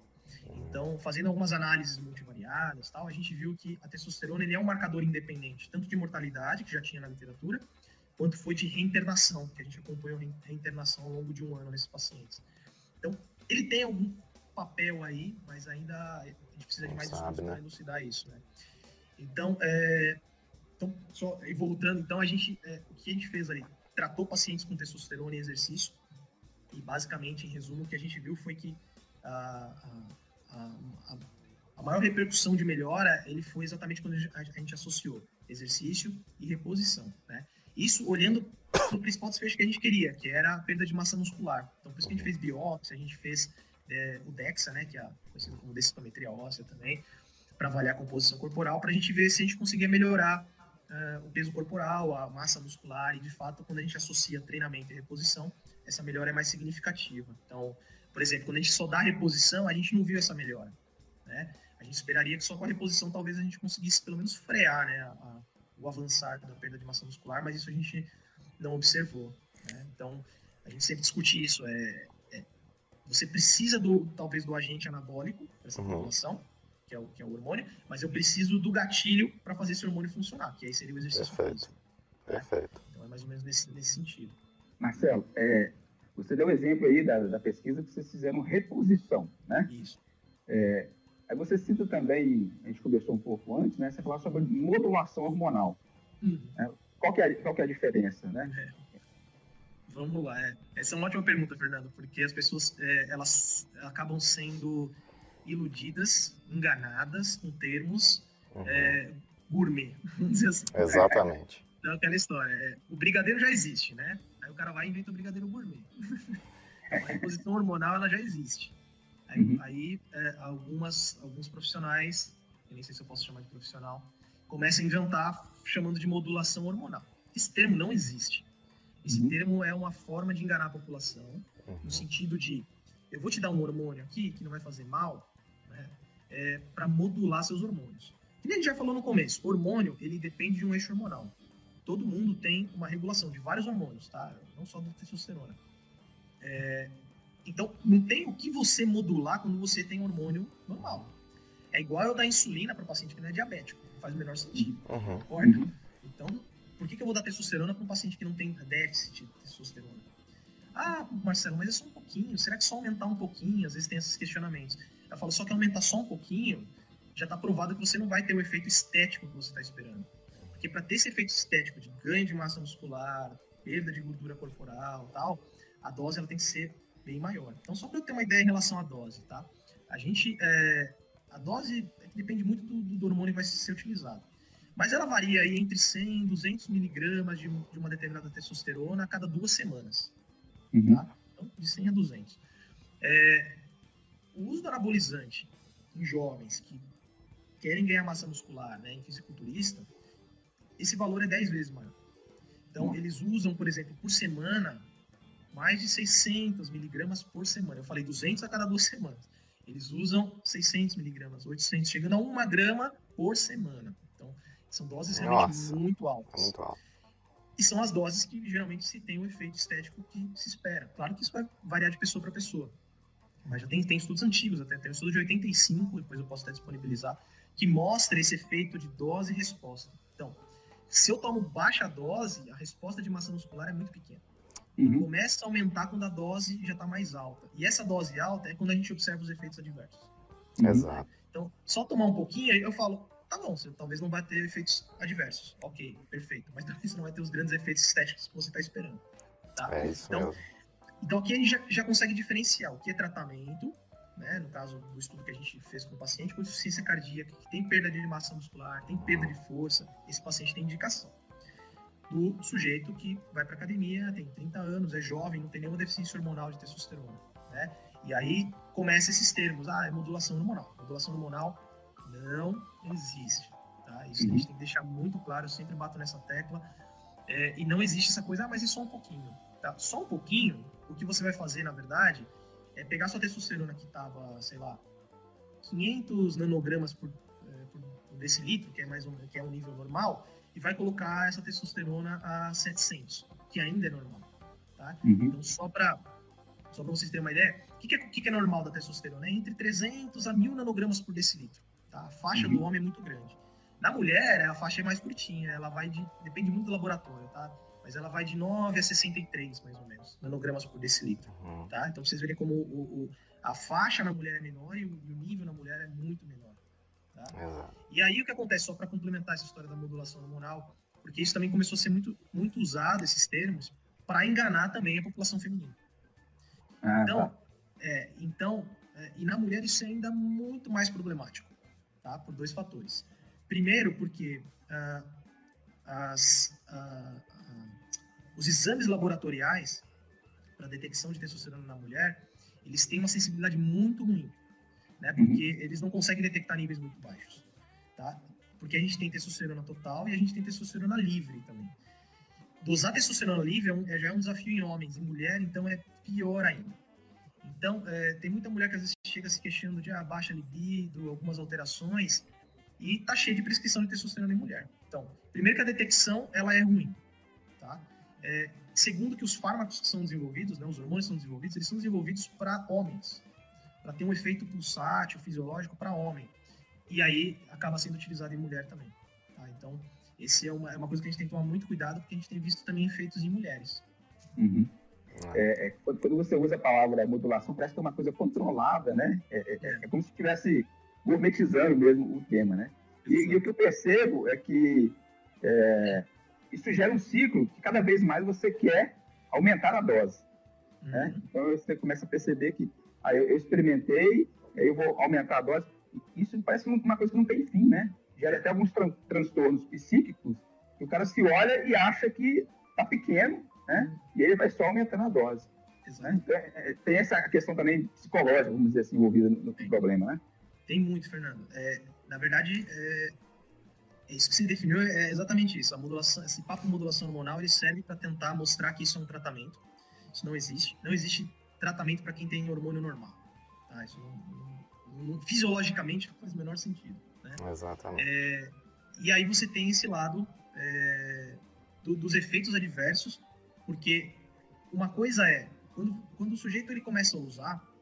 Speaker 3: Então, fazendo algumas análises multivariadas, tal, a gente viu que a testosterona ele é um marcador independente, tanto de mortalidade, que já tinha na literatura, quanto foi de reinternação, que a gente acompanhou reinternação ao longo de um ano nesses pacientes. Então, ele tem algum papel aí, mas ainda gente precisa de mais estudos né? para elucidar isso, né? Então, é, então só voltando, então a gente, é, o que a gente fez ali? Tratou pacientes com testosterona e exercício e basicamente, em resumo, o que a gente viu foi que a, a, a, a maior repercussão de melhora ele foi exatamente quando a gente associou exercício e reposição, né? Isso olhando o principal desfecho que a gente queria, que era a perda de massa muscular. Então, por isso que a gente fez biópsia, a gente fez é, o DEXA, né, que é conhecido como densitometria óssea também, para avaliar a composição corporal, para a gente ver se a gente conseguia melhorar uh, o peso corporal, a massa muscular, e de fato, quando a gente associa treinamento e reposição, essa melhora é mais significativa. Então, por exemplo, quando a gente só dá reposição, a gente não viu essa melhora. Né? A gente esperaria que só com a reposição talvez a gente conseguisse pelo menos frear né, a, o avançar da perda de massa muscular, mas isso a gente não observou. Né? Então, a gente sempre discute isso. É, é, você precisa do talvez do agente anabólico para essa uhum. população, que é, o, que é o hormônio, mas eu preciso do gatilho para fazer esse hormônio funcionar, que aí seria o exercício
Speaker 2: Perfeito. físico. Né? Perfeito.
Speaker 3: Então é mais ou menos nesse, nesse sentido.
Speaker 1: Marcelo, é, você deu o exemplo aí da, da, pesquisa que vocês fizeram reposição, né?
Speaker 3: Isso.
Speaker 1: É, aí você cita também, a gente conversou um pouco antes, né? Você falou sobre modulação hormonal. Uhum. É, qual, que é, qual que é a diferença, né? É.
Speaker 3: Vamos lá. É. Essa é uma ótima pergunta, Fernando, porque as pessoas é, elas acabam sendo iludidas, enganadas com termos uhum. é, gourmet, vamos dizer assim.
Speaker 2: Exatamente.
Speaker 3: Então, aquela história. É, o brigadeiro já existe, né? Aí o cara vai e inventa o brigadeiro gourmet. a reposição hormonal ela já existe. Aí, uhum. aí é, algumas, alguns profissionais, eu nem sei se eu posso chamar de profissional, começam a inventar chamando de modulação hormonal. Esse termo não existe. Esse uhum. termo é uma forma de enganar a população, uhum. no sentido de eu vou te dar um hormônio aqui que não vai fazer mal, né, é, para modular seus hormônios. E a gente já falou no começo, hormônio ele depende de um eixo hormonal. Todo mundo tem uma regulação de vários hormônios, tá? Não só da testosterona. É, então, não tem o que você modular quando você tem hormônio normal. É igual eu dar insulina para paciente que não é diabético. Faz o menor sentido. Uhum. Concorda? Então, por que, que eu vou dar testosterona para um paciente que não tem déficit de testosterona? Ah, Marcelo, mas é só um pouquinho. Será que só aumentar um pouquinho? Às vezes tem esses questionamentos. Eu falo, só que aumentar só um pouquinho, já está provado que você não vai ter o efeito estético que você está esperando. Porque para ter esse efeito estético de ganho de massa muscular, perda de gordura corporal tal, a dose ela tem que ser bem maior. Então, só para eu ter uma ideia em relação à dose, tá? A gente, é, a dose é depende muito do, do, hormônio que vai ser utilizado. Mas ela varia aí entre 100 e 200 miligramas de, de uma determinada testosterona a cada duas semanas. Uhum. Tá? Então, de 100 a 200. É, o uso do anabolizante em jovens que querem ganhar massa muscular, né, em fisiculturista, esse valor é 10 vezes maior. Então, uhum. eles usam, por exemplo, por semana, mais de 600 miligramas por semana. Eu falei 200 a cada duas semanas. Eles usam 600 miligramas, 800, chegando a uma grama por semana. São doses realmente Nossa, muito altas.
Speaker 2: Muito alto.
Speaker 3: E são as doses que geralmente se tem o efeito estético que se espera. Claro que isso vai variar de pessoa para pessoa. Mas já tem, tem estudos antigos, até tem um estudo de 85, depois eu posso até disponibilizar, que mostra esse efeito de dose e resposta. Então, se eu tomo baixa dose, a resposta de massa muscular é muito pequena. Uhum. Começa a aumentar quando a dose já está mais alta. E essa dose alta é quando a gente observa os efeitos adversos.
Speaker 2: Exato.
Speaker 3: Então, só tomar um pouquinho, eu falo, tá bom, você talvez não vai ter efeitos adversos. Ok, perfeito. Mas talvez você não vai ter os grandes efeitos estéticos que você está esperando. Tá?
Speaker 2: É isso
Speaker 3: então,
Speaker 2: mesmo.
Speaker 3: Então aqui a gente já, já consegue diferenciar o que é tratamento, né, no caso do estudo que a gente fez com o paciente com insuficiência cardíaca, que tem perda de massa muscular, tem perda de força, esse paciente tem indicação. Do sujeito que vai para academia, tem 30 anos, é jovem, não tem nenhuma deficiência hormonal de testosterona, né? E aí começa esses termos, ah, é modulação hormonal. Modulação hormonal não existe, tá? Isso uhum. a gente tem que deixar muito claro, eu sempre bato nessa tecla. É, e não existe essa coisa, ah, mas é só um pouquinho, tá? Só um pouquinho, o que você vai fazer, na verdade, é pegar sua testosterona que estava, sei lá, 500 nanogramas por, é, por, por decilitro, que é mais um, que é um nível normal, e vai colocar essa testosterona a 700, que ainda é normal, tá? Uhum. Então, só para só vocês terem uma ideia, o que, que, é, que, é, normal da testosterona? É entre 300 a 1000 nanogramas por decilitro. Tá? A faixa uhum. do homem é muito grande. Na mulher, a faixa é mais curtinha, ela vai de. Depende muito do laboratório, tá? Mas ela vai de 9 a 63, mais ou menos, nanogramas por decilitro. Uhum. Tá? Então vocês verem como o, o, a faixa na mulher é menor e o, e o nível na mulher é muito menor. Tá? Uhum. E aí o que acontece, só para complementar essa história da modulação hormonal, porque isso também começou a ser muito, muito usado, esses termos, para enganar também a população feminina. Ah, então, tá. é, então é, e na mulher isso é ainda muito mais problemático, tá? Por dois fatores. Primeiro, porque ah, as, ah, ah, os exames laboratoriais para detecção de testosterona na mulher, eles têm uma sensibilidade muito ruim, né? Porque uhum. eles não conseguem detectar níveis muito baixos, tá? Porque a gente tem testosterona total e a gente tem testosterona livre também. Dosar testosterona livre é um, é, já é um desafio em homens, em mulher, então é pior ainda. Então, é, tem muita mulher que às vezes chega se queixando de ah, baixa libido, algumas alterações, e tá cheio de prescrição de testosterona em mulher. Então, primeiro que a detecção, ela é ruim, tá? É, segundo que os fármacos que são desenvolvidos, né, os hormônios que são desenvolvidos, eles são desenvolvidos para homens, para ter um efeito pulsátil, fisiológico para homem. E aí acaba sendo utilizado em mulher também. Tá? Então, esse é uma, é uma coisa que a gente tem que tomar muito cuidado, porque a gente tem visto também efeitos em mulheres.
Speaker 1: Uhum. É, é, quando você usa a palavra modulação, parece que é uma coisa controlada, né? É, é, é, é como se estivesse gourmetizando mesmo o tema, né? E, e, o que eu percebo é que isso gera um ciclo que cada vez mais você quer aumentar a dose. Né? Uhum. Né? Então você começa a perceber que aí eu experimentei, aí eu vou aumentar a dose. Isso parece uma coisa que não tem fim, né? Gera até alguns tran transtornos psíquicos que o cara se olha e acha que tá pequeno, né? E ele vai só aumentando a dose. Né? Então, é, é, tem essa questão também psicológica, vamos dizer assim, envolvida no, no problema, né?
Speaker 3: Tem muito, Fernando. É, na verdade, é, isso que se definiu é exatamente isso. A modulação, esse papo modulação hormonal ele serve para tentar mostrar que isso é um tratamento. Isso não existe. Não existe tratamento para quem tem hormônio normal. Tá? Isso não, não, fisiologicamente não faz o menor sentido. Né?
Speaker 2: Exatamente.
Speaker 3: É, e aí você tem esse lado é, do, dos efeitos adversos, porque uma coisa é quando, quando o sujeito ele começa a usar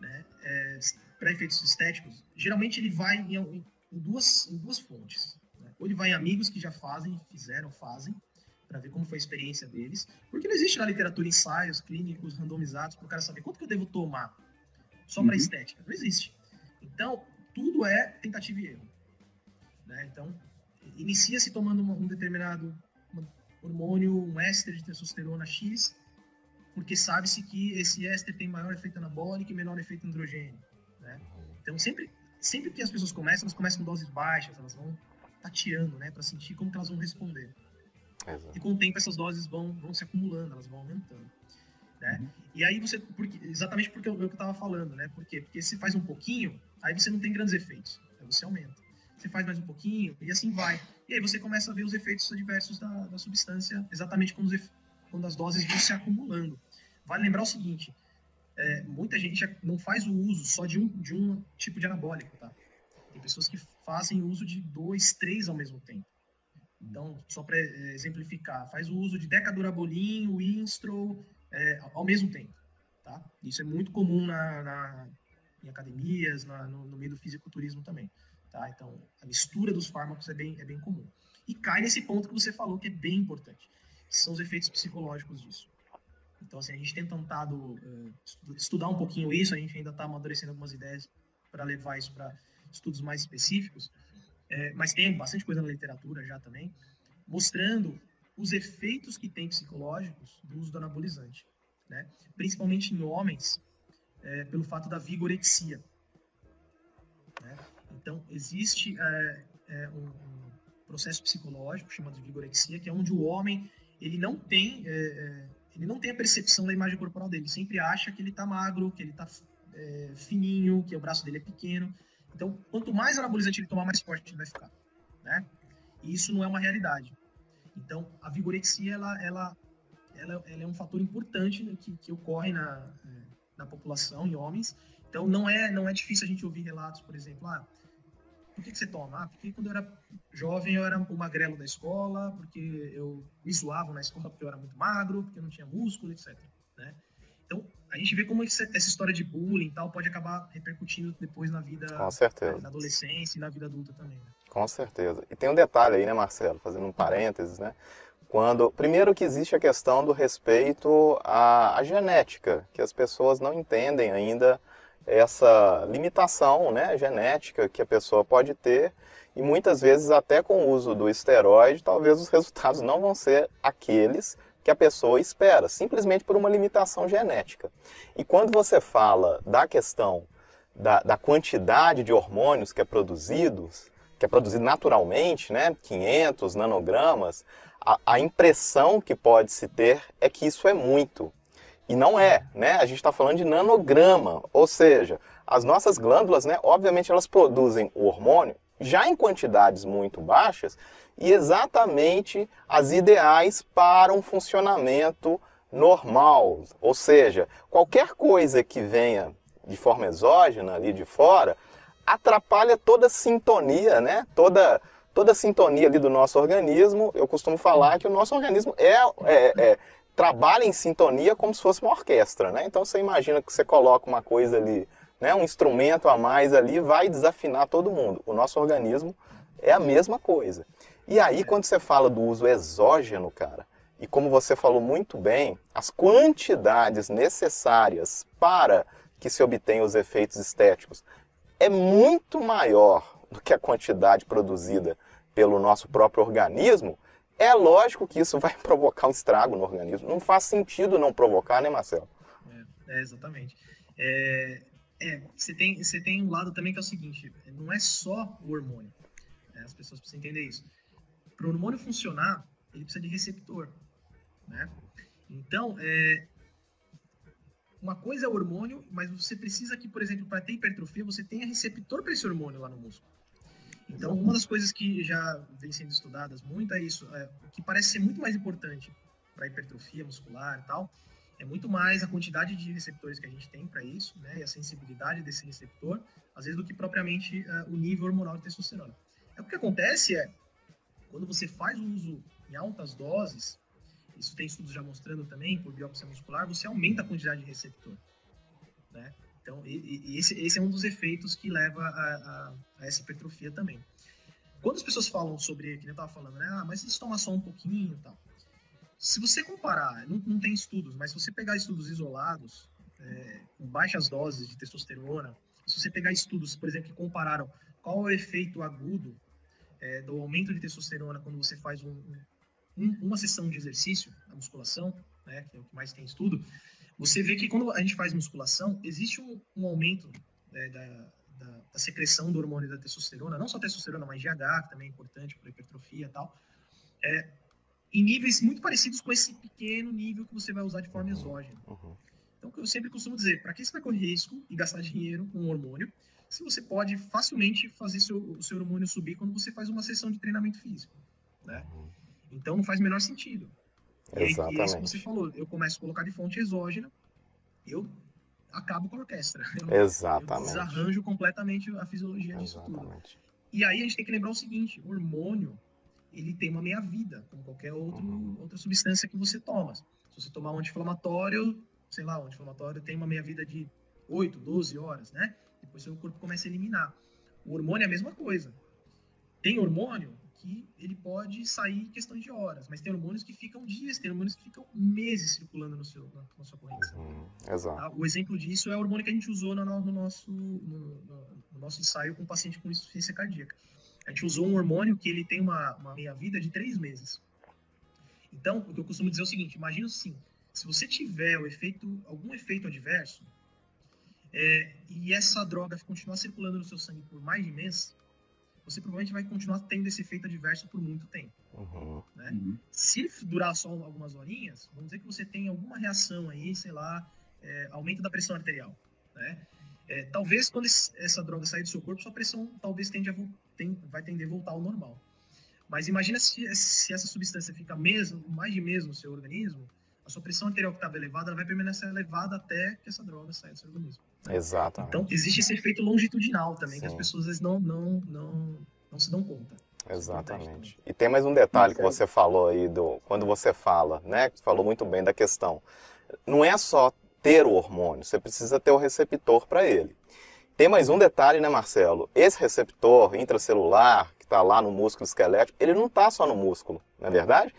Speaker 3: né, é, para efeitos estéticos, geralmente ele vai em, em, duas, em duas fontes. Né? Ou ele vai em amigos que já fazem, fizeram, fazem, para ver como foi a experiência deles. Porque não existe na literatura ensaios clínicos randomizados para o cara saber quanto que eu devo tomar só para uhum. estética. Não existe. Então, tudo é tentativa e erro. Né? Então, inicia-se tomando um determinado hormônio, um éster de testosterona X, porque sabe-se que esse éster tem maior efeito anabólico e menor efeito androgênio. Né? Então, sempre, sempre que as pessoas começam, elas começam com doses baixas, elas vão tateando, né, para sentir como que elas vão responder. Exato. E com o tempo essas doses vão, vão se acumulando, elas vão aumentando. Né? Uhum. E aí você, porque, exatamente porque eu, eu estava falando, né? Por quê? Porque se faz um pouquinho, aí você não tem grandes efeitos, aí você aumenta. Você faz mais um pouquinho e assim vai. E aí você começa a ver os efeitos adversos da, da substância, exatamente quando, os, quando as doses vão se acumulando. Vale lembrar o seguinte, é, muita gente não faz o uso só de um, de um tipo de anabólico, tá? Tem pessoas que fazem uso de dois, três ao mesmo tempo. Então, só para é, exemplificar, faz o uso de decadurabolin, Winstrol, é, ao mesmo tempo, tá? Isso é muito comum na, na em academias, na, no, no, meio do fisiculturismo também, tá? Então, a mistura dos fármacos é bem, é bem comum. E cai nesse ponto que você falou que é bem importante, que são os efeitos psicológicos disso. Então, assim, a gente tem tentado uh, estudar um pouquinho isso, a gente ainda está amadurecendo algumas ideias para levar isso para estudos mais específicos, é, mas tem bastante coisa na literatura já também, mostrando os efeitos que tem psicológicos do uso do anabolizante, né? principalmente em homens, é, pelo fato da vigorexia. Né? Então, existe é, é um, processo psicológico chamado vigorexia, que é onde o homem ele não tem é, é, ele não tem a percepção da imagem corporal dele. Ele sempre acha que ele está magro, que ele está é, fininho, que o braço dele é pequeno. Então, quanto mais anabolizante ele tomar, mais forte ele vai ficar, né? E isso não é uma realidade. Então, a vigorexia, ela, ela, ela, ela é um fator importante né, que, que ocorre na, na população, em homens. Então, não é, não é difícil a gente ouvir relatos, por exemplo, ah, por que, que você toma? Ah, porque quando eu era jovem eu era o magrelo da escola, porque eu me zoava na escola porque eu era muito magro, porque eu não tinha músculo, etc. Né? Então, a gente vê como essa história de bullying e tal pode acabar repercutindo depois na vida,
Speaker 2: Com certeza.
Speaker 3: na adolescência e na vida adulta também. Né?
Speaker 2: Com certeza. E tem um detalhe aí, né, Marcelo, fazendo um parênteses, né? Quando, primeiro que existe a questão do respeito à, à genética, que as pessoas não entendem ainda essa limitação né, genética que a pessoa pode ter e muitas vezes até com o uso do esteroide, talvez os resultados não vão ser aqueles que a pessoa espera, simplesmente por uma limitação genética. E quando você fala da questão da, da quantidade de hormônios que é produzido, que é produzido naturalmente, né, 500 nanogramas, a, a impressão que pode se ter é que isso é muito. E não é, né? A gente está falando de nanograma, ou seja, as nossas glândulas, né, obviamente elas produzem o hormônio já em quantidades muito baixas e exatamente as ideais para um funcionamento normal. Ou seja, qualquer coisa que venha de forma exógena ali de fora atrapalha toda a sintonia, né? Toda toda a sintonia ali do nosso organismo. Eu costumo falar que o nosso organismo é, é, é trabalha em sintonia como se fosse uma orquestra, né? Então você imagina que você coloca uma coisa ali, né, um instrumento a mais ali, vai desafinar todo mundo. O nosso organismo é a mesma coisa. E aí quando você fala do uso exógeno, cara, e como você falou muito bem, as quantidades necessárias para que se obtenha os efeitos estéticos é muito maior do que a quantidade produzida pelo nosso próprio organismo, é lógico que isso vai provocar um estrago no organismo. Não faz sentido não provocar, né, Marcelo?
Speaker 3: É, é exatamente. É, é, você, tem, você tem um lado também que é o seguinte: não é só o hormônio. Né? As pessoas precisam entender isso. Para o hormônio funcionar, ele precisa de receptor. Né? Então, é, uma coisa é o hormônio, mas você precisa que, por exemplo, para ter hipertrofia, você tenha receptor para esse hormônio lá no músculo. Então, uma das coisas que já vem sendo estudadas muito é isso, é, o que parece ser muito mais importante para hipertrofia muscular e tal, é muito mais a quantidade de receptores que a gente tem para isso, né, e a sensibilidade desse receptor, às vezes do que propriamente uh, o nível hormonal de testosterona. É, o que acontece é, quando você faz o uso em altas doses, isso tem estudos já mostrando também, por biópsia muscular, você aumenta a quantidade de receptor, né? Então, e, e esse, esse, é um dos efeitos que leva a, a, a, essa hipertrofia também. Quando as pessoas falam sobre, que eu estava falando, né? Ah, mas se tomar só um pouquinho e tal. Se você comparar, não, não, tem estudos, mas se você pegar estudos isolados, é, com baixas doses de testosterona, se você pegar estudos, por exemplo, que compararam qual é o efeito agudo é, do aumento de testosterona quando você faz um, um, uma sessão de exercício, a musculação, né, que é o que mais tem estudo, você vê que quando a gente faz musculação, existe um, um aumento né, da, da, da, secreção do hormônio da testosterona, não só testosterona, mas GH, que também é importante para hipertrofia e tal, é, em níveis muito parecidos com esse pequeno nível que você vai usar de forma exógena. Uhum. Então, eu sempre costumo dizer, para que você vai correr risco e gastar dinheiro com um hormônio, se você pode facilmente fazer seu, o seu hormônio subir quando você faz uma sessão de treinamento físico, né? Uhum. Então, não faz o menor sentido.
Speaker 2: Exatamente. E, é
Speaker 3: isso que você falou, eu começo a colocar de fonte exógena, eu acabo com a orquestra.
Speaker 2: Eu, Exatamente. Eu
Speaker 3: desarranjo completamente a fisiologia disso tudo. E aí a gente tem que lembrar o seguinte, o hormônio, ele tem uma meia-vida, como qualquer outro, uhum. outra substância que você toma. Se você tomar um anti-inflamatório, sei lá, o anti-inflamatório tem uma meia-vida de 8, 12 horas, né? Depois seu corpo começa a eliminar. O hormônio é a mesma coisa. Tem hormônio, que ele pode sair em questão de horas, mas tem hormônios que ficam dias, tem hormônios que ficam meses circulando no seu, na, na sua corrente.
Speaker 2: Uhum, exato. Tá?
Speaker 3: O exemplo disso é o hormônio que a gente usou no, no nosso, no, no, nosso ensaio com paciente com insuficiência cardíaca. A gente usou um hormônio que ele tem uma, uma meia-vida de três meses. Então, o que eu costumo dizer é o seguinte, imagina assim, se você tiver o efeito, algum efeito adverso, é, e essa droga continuar circulando no seu sangue por mais de mês, você provavelmente vai continuar tendo esse efeito adverso por muito tempo. Uhum. Né? Uhum. Se durar só algumas horinhas, vamos dizer que você tem alguma reação aí, sei lá, é, aumento da pressão arterial. Né? É, talvez quando essa droga sair do seu corpo, sua pressão talvez tende a, tem, vai tender a voltar ao normal. Mas imagina se, se essa substância fica mesmo, mais de mês no seu organismo, a sua pressão arterial que estava elevada vai permanecer elevada até que essa droga saia do seu organismo.
Speaker 2: Exato.
Speaker 3: Então, existe esse efeito longitudinal também, Sim. que as pessoas às vezes não, não, não, não se dão conta.
Speaker 2: Exatamente. E tem mais um detalhe que você falou aí, do, quando você fala, né? Você falou muito bem da questão. Não é só ter o hormônio, você precisa ter o receptor para ele. Tem mais um detalhe, né, Marcelo? Esse receptor intracelular, que está lá no músculo esquelético, ele não está só no músculo, não é verdade?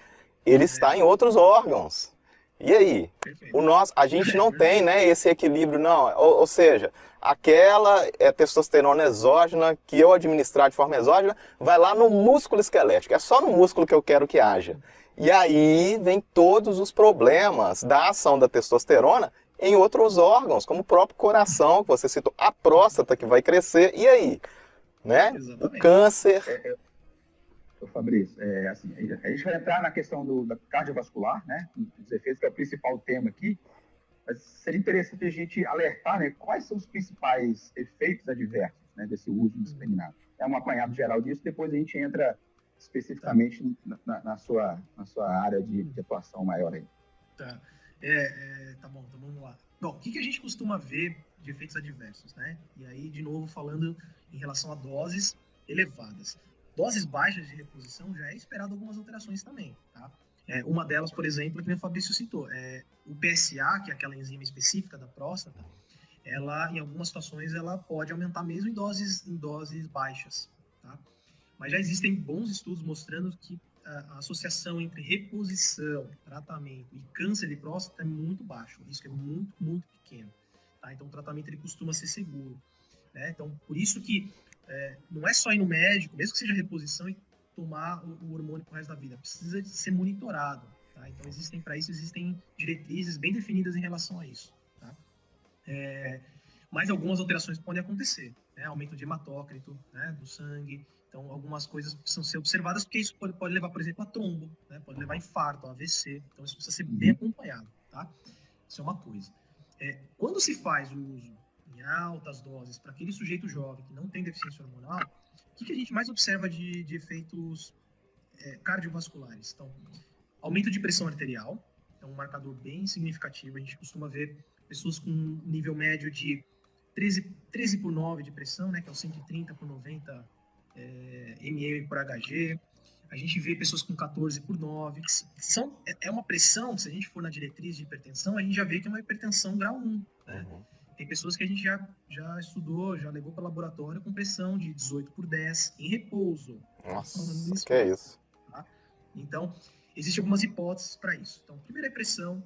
Speaker 2: Ele está em outros órgãos. E aí? O nosso, a gente não tem né, esse equilíbrio, não. Ou, ou, seja, aquela é testosterona exógena que eu administrar de forma exógena vai lá no músculo esquelético. É só no músculo que eu quero que haja. E aí vem todos os problemas da ação da testosterona em outros órgãos, como o próprio coração, que você citou, a próstata que vai crescer. E aí? Né? O câncer.
Speaker 1: Fabrício, é, assim, a gente vai entrar na questão do, da cardiovascular, né, dos efeitos, que é o principal tema aqui, mas seria interessante a gente alertar né, quais são os principais efeitos adversos né, desse uso indiscriminado. é um apanhado geral disso, depois a gente entra especificamente na, na, na sua, na sua área de, de atuação maior aí.
Speaker 3: Tá. É, é, tá bom, então vamos lá. Bom, o que, que a gente costuma ver de efeitos adversos, né? E aí, de novo, falando em relação a doses elevadas. Doses baixas de reposição já é esperado algumas alterações também, tá? É, uma delas, por exemplo, é que o Fabrício citou, é o PSA, que é aquela enzima específica da próstata, ela, em algumas situações, ela pode aumentar mesmo em doses, em doses baixas, tá? Mas já existem bons estudos mostrando que a associação entre reposição, tratamento e câncer de próstata é muito baixo. O risco é muito, muito pequeno. Tá? Então, o tratamento ele costuma ser seguro. Né? Então, por isso que é, não é só ir no médico, mesmo que seja reposição, e tomar o, o hormônio pro resto da vida. Precisa de ser monitorado. Tá? Então, existem para isso, existem diretrizes bem definidas em relação a isso. Tá? É, mas algumas alterações podem acontecer. Né? Aumento de hematócrito né? do sangue, então, algumas coisas precisam ser observadas, porque isso pode, pode levar, por exemplo, a trombo, né? pode levar a infarto, a AVC. Então, isso precisa ser bem acompanhado, tá? Isso é uma coisa. É, quando se faz o uso em altas doses para aquele sujeito jovem que não tem deficiência hormonal, o que, que a gente mais observa de, de efeitos é, cardiovasculares? Então, aumento de pressão arterial, é um marcador bem significativo. A gente costuma ver pessoas com um nível médio de 13, 13 por 9 de pressão, né, que é o 130 por 90 é, MM por HG, a gente vê pessoas com 14 por 9, que são, é, é uma pressão, se a gente for na diretriz de hipertensão, a gente já vê que é uma hipertensão grau 1. Né? Uhum. Tem pessoas que a gente já, já estudou, já levou para o laboratório com pressão de 18 por 10 em repouso.
Speaker 2: Nossa, isso, que é isso.
Speaker 3: Tá? Então, existem algumas hipóteses para isso. Então, primeira é pressão,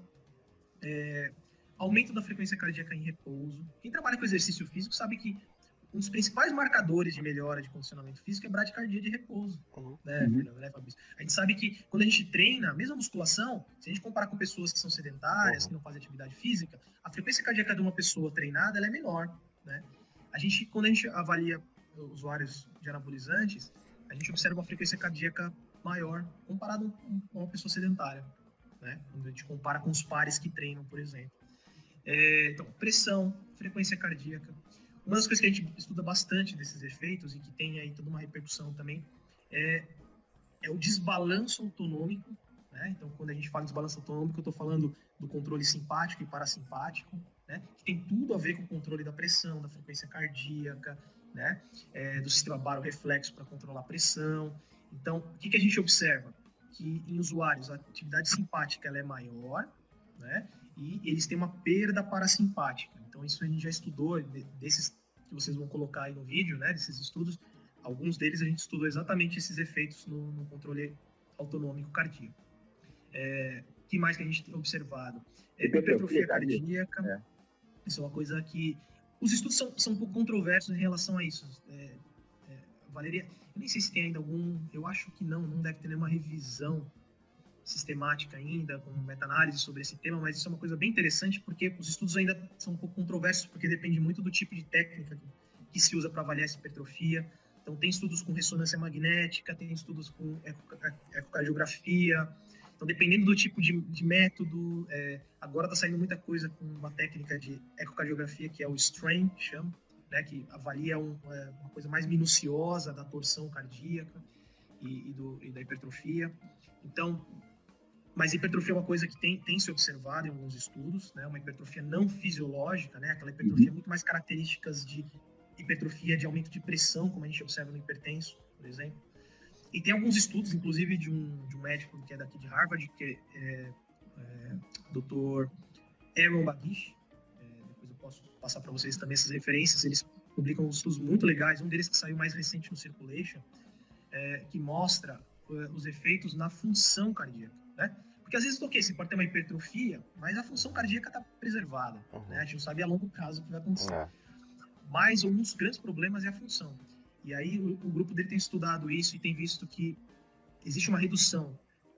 Speaker 3: é, aumento da frequência cardíaca em repouso. Quem trabalha com exercício físico sabe que um dos principais marcadores de melhora de condicionamento físico é bradicardia de repouso, uhum. né, uhum. Fernando, né, Fabrício? A gente sabe que quando a gente treina, mesmo a musculação, se a gente comparar com pessoas que são sedentárias, uhum. que não fazem atividade física, a frequência cardíaca de uma pessoa treinada ela é menor, né? A gente, quando a gente avalia usuários de anabolizantes, a gente observa uma frequência cardíaca maior comparado com uma pessoa sedentária, né? Quando a gente compara com os pares que treinam, por exemplo. É, então, pressão, frequência cardíaca, uma das coisas que a gente estuda bastante desses efeitos e que tem aí toda uma repercussão também é, é o desbalanço autonômico. Né? Então, quando a gente fala de desbalanço autonômico, eu estou falando do controle simpático e parasimpático, né? que tem tudo a ver com o controle da pressão, da frequência cardíaca, né? É, do sistema baroreflexo para controlar a pressão. Então, o que, que a gente observa? Que em usuários a atividade simpática ela é maior, né? E eles têm uma perda parasimpática. Então, isso a gente já estudou, desses que vocês vão colocar aí no vídeo, né, desses estudos, alguns deles a gente estudou exatamente esses efeitos no, no controle autonômico cardíaco. É, que mais que a gente tem observado? É, hipertrofia cardíaca. É. Isso é uma coisa que... Os estudos são, são um pouco controversos em relação a isso. É, é, Valeria, eu nem sei se tem ainda algum... Eu acho que não, não deve ter nenhuma revisão sistemática ainda, com meta-análise sobre esse tema, mas isso é uma coisa bem interessante porque os estudos ainda são um pouco controversos, porque depende muito do tipo de técnica que, se usa para avaliar essa hipertrofia. Então, tem estudos com ressonância magnética, tem estudos com ecocardiografia. Então, dependendo do tipo de, de método, é, agora está saindo muita coisa com uma técnica de ecocardiografia, que é o strain, chama, né, que avalia um, é, uma coisa mais minuciosa da torção cardíaca e, e, do, e da hipertrofia. Então, mas hipertrofia é uma coisa que tem, tem se observado em alguns estudos, né? Uma hipertrofia não fisiológica, né? Aquela hipertrofia uhum. muito mais características de hipertrofia de aumento de pressão, como a gente observa no hipertenso, por exemplo. E tem alguns estudos, inclusive de um, de um médico que é daqui de Harvard, que é, é Dr. Aaron Bagish. É, depois eu posso passar para vocês também essas referências. Eles publicam estudos muito legais. Um deles que saiu mais recente no Circulation, é, que mostra é, os efeitos na função cardíaca né? Porque às vezes, ok, você pode ter uma hipertrofia, mas a função cardíaca está preservada, uhum. né? A gente não sabe a longo prazo o que vai acontecer. É. Mas um dos grandes problemas é a função. E aí o, o, grupo dele tem estudado isso e tem visto que existe uma redução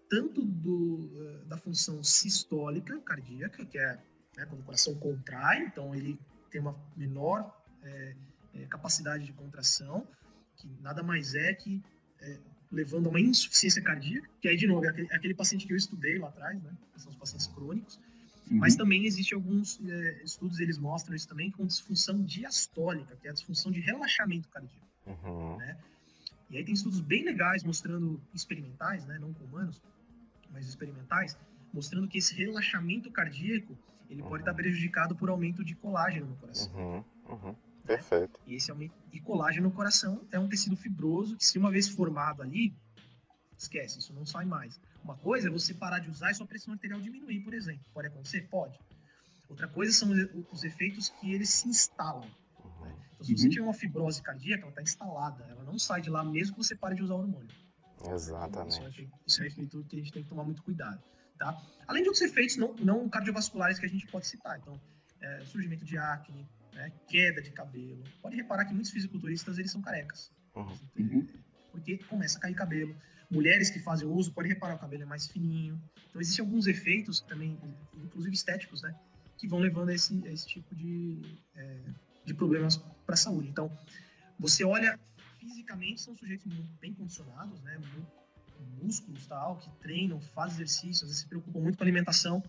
Speaker 3: tanto do, uh, da função sistólica cardíaca, que é né, quando o coração contrai, então ele tem uma menor é, é, capacidade de contração, que nada mais é que é, levando a uma insuficiência cardíaca, que aí, de novo, é aquele, é aquele paciente que eu estudei lá atrás, né? Que são os pacientes crônicos. Uhum. Mas também existe alguns é, estudos, eles mostram isso também com disfunção diastólica, que é a disfunção de relaxamento cardíaco. Uhum. Né? E aí tem estudos bem legais mostrando, experimentais, né, não com humanos, mas experimentais, mostrando que esse relaxamento cardíaco ele uhum. pode estar prejudicado por aumento de colágeno no coração.
Speaker 2: Uhum. Uhum. Perfeito.
Speaker 3: E esse aumento de colágeno no coração é um tecido fibroso que, se uma vez formado ali, esquece, isso não sai mais. Uma coisa é você parar de usar e sua pressão arterial diminuir, por exemplo. Pode acontecer? Pode. Outra coisa são os efeitos que eles se instalam. Né? Então, se você uhum. tiver uma fibrose cardíaca, ela está instalada. Ela não sai de lá mesmo que você pare de usar o hormônio.
Speaker 2: Exatamente.
Speaker 3: Então, isso é, isso é efeito que a gente tem que tomar muito cuidado. Tá? Além de outros efeitos não, não cardiovasculares que a gente pode citar. Então, é, surgimento de acne, né, queda de cabelo. Pode reparar que muitos fisiculturistas eles são carecas. Uhum. uhum. Porque começa a cair cabelo. Mulheres que fazem uso, pode reparar o cabelo é mais fininho. Então, existem alguns efeitos também, inclusive estéticos, né? Que vão levando a esse, a esse tipo de, é, de problemas para a saúde. Então, você olha fisicamente, são sujeitos bem condicionados, né? músculos tal, que treinam, fazem exercícios, às vezes se preocupam muito com a alimentação.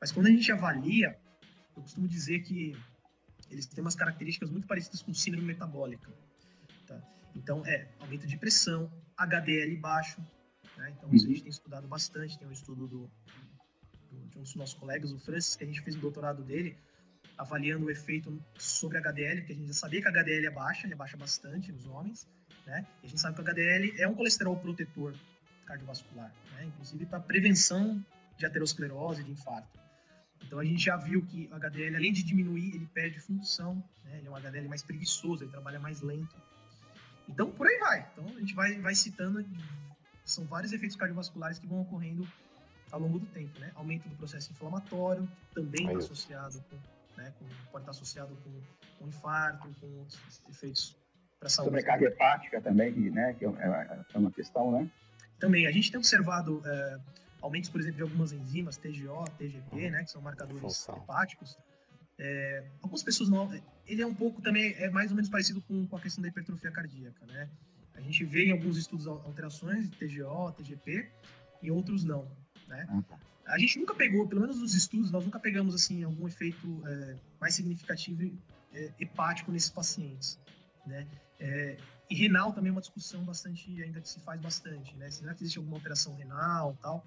Speaker 3: Mas quando a gente avalia, eu costumo dizer que eles têm umas características muito parecidas com síndrome metabólica. Tá? Então, é aumento de pressão, HDL baixo. Né? Então, isso a gente tem estudado bastante. Tem um estudo do, do, de um dos nossos colegas, o Francis, que a gente fez o doutorado dele, avaliando o efeito sobre HDL, porque a gente já sabia que a HDL é baixa, ele é baixa bastante nos homens. Né? E a gente sabe que o HDL é um colesterol protetor cardiovascular, né? inclusive para prevenção de aterosclerose e de infarto. Então a gente já viu que o HDL, além de diminuir, ele perde função, né? ele é um HDL mais preguiçoso, ele trabalha mais lento. Então por aí vai. Então a gente vai, vai citando, são vários efeitos cardiovasculares que vão ocorrendo ao longo do tempo, né? Aumento do processo inflamatório, também está associado com, né, com, pode estar associado com, com infarto, com efeitos para a saúde.
Speaker 1: Sobrecarga hepática também, né? Que é, é uma questão, né?
Speaker 3: Também, a gente tem observado é, aumentos, por exemplo, de algumas enzimas, TGO, TGP, né, que são marcadores Função. hepáticos. É, algumas pessoas não. Ele é um pouco também, é mais ou menos parecido com, com a questão da hipertrofia cardíaca, né? A gente vê em alguns estudos alterações de TGO, TGP, e outros não, né? Ah, tá. A gente nunca pegou, pelo menos nos estudos, nós nunca pegamos assim algum efeito é, mais significativo é, hepático nesses pacientes, né? É, e renal também é uma discussão bastante ainda que se faz bastante, né? Será que existe alguma alteração renal, tal?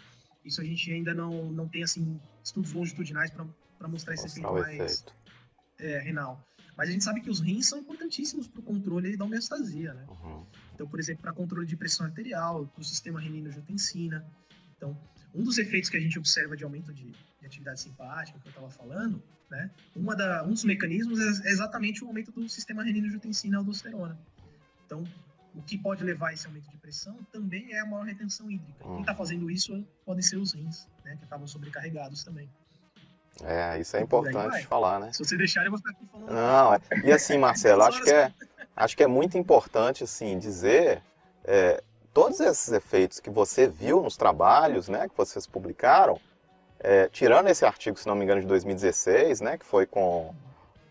Speaker 3: Isso a gente ainda não, não tem assim estudos longitudinais para mostrar esse efeito mais é, renal. Mas a gente sabe que os rins são importantíssimos para o controle da homeostasia, né? Uhum. Então, por exemplo, para controle de pressão arterial, para o sistema renina-angiotensina. Então, um dos efeitos que a gente observa de aumento de, de atividade simpática, que eu estava falando, né? Uma da, um dos mecanismos é exatamente o aumento do sistema renina-angiotensina-aldosterona. Então, o que pode levar a esse aumento de pressão também é a maior retenção hídrica. Quem está fazendo isso podem ser os rins, né, que estavam sobrecarregados também.
Speaker 2: É, isso é importante falar, né?
Speaker 3: Se você deixar, eu vou ficar aqui falando.
Speaker 2: Não, é... e assim, Marcelo, acho que é, acho que é muito importante, assim, dizer é, todos esses efeitos que você viu nos trabalhos, né, que vocês publicaram, é, tirando esse artigo, se não me engano, de 2016, né, que foi com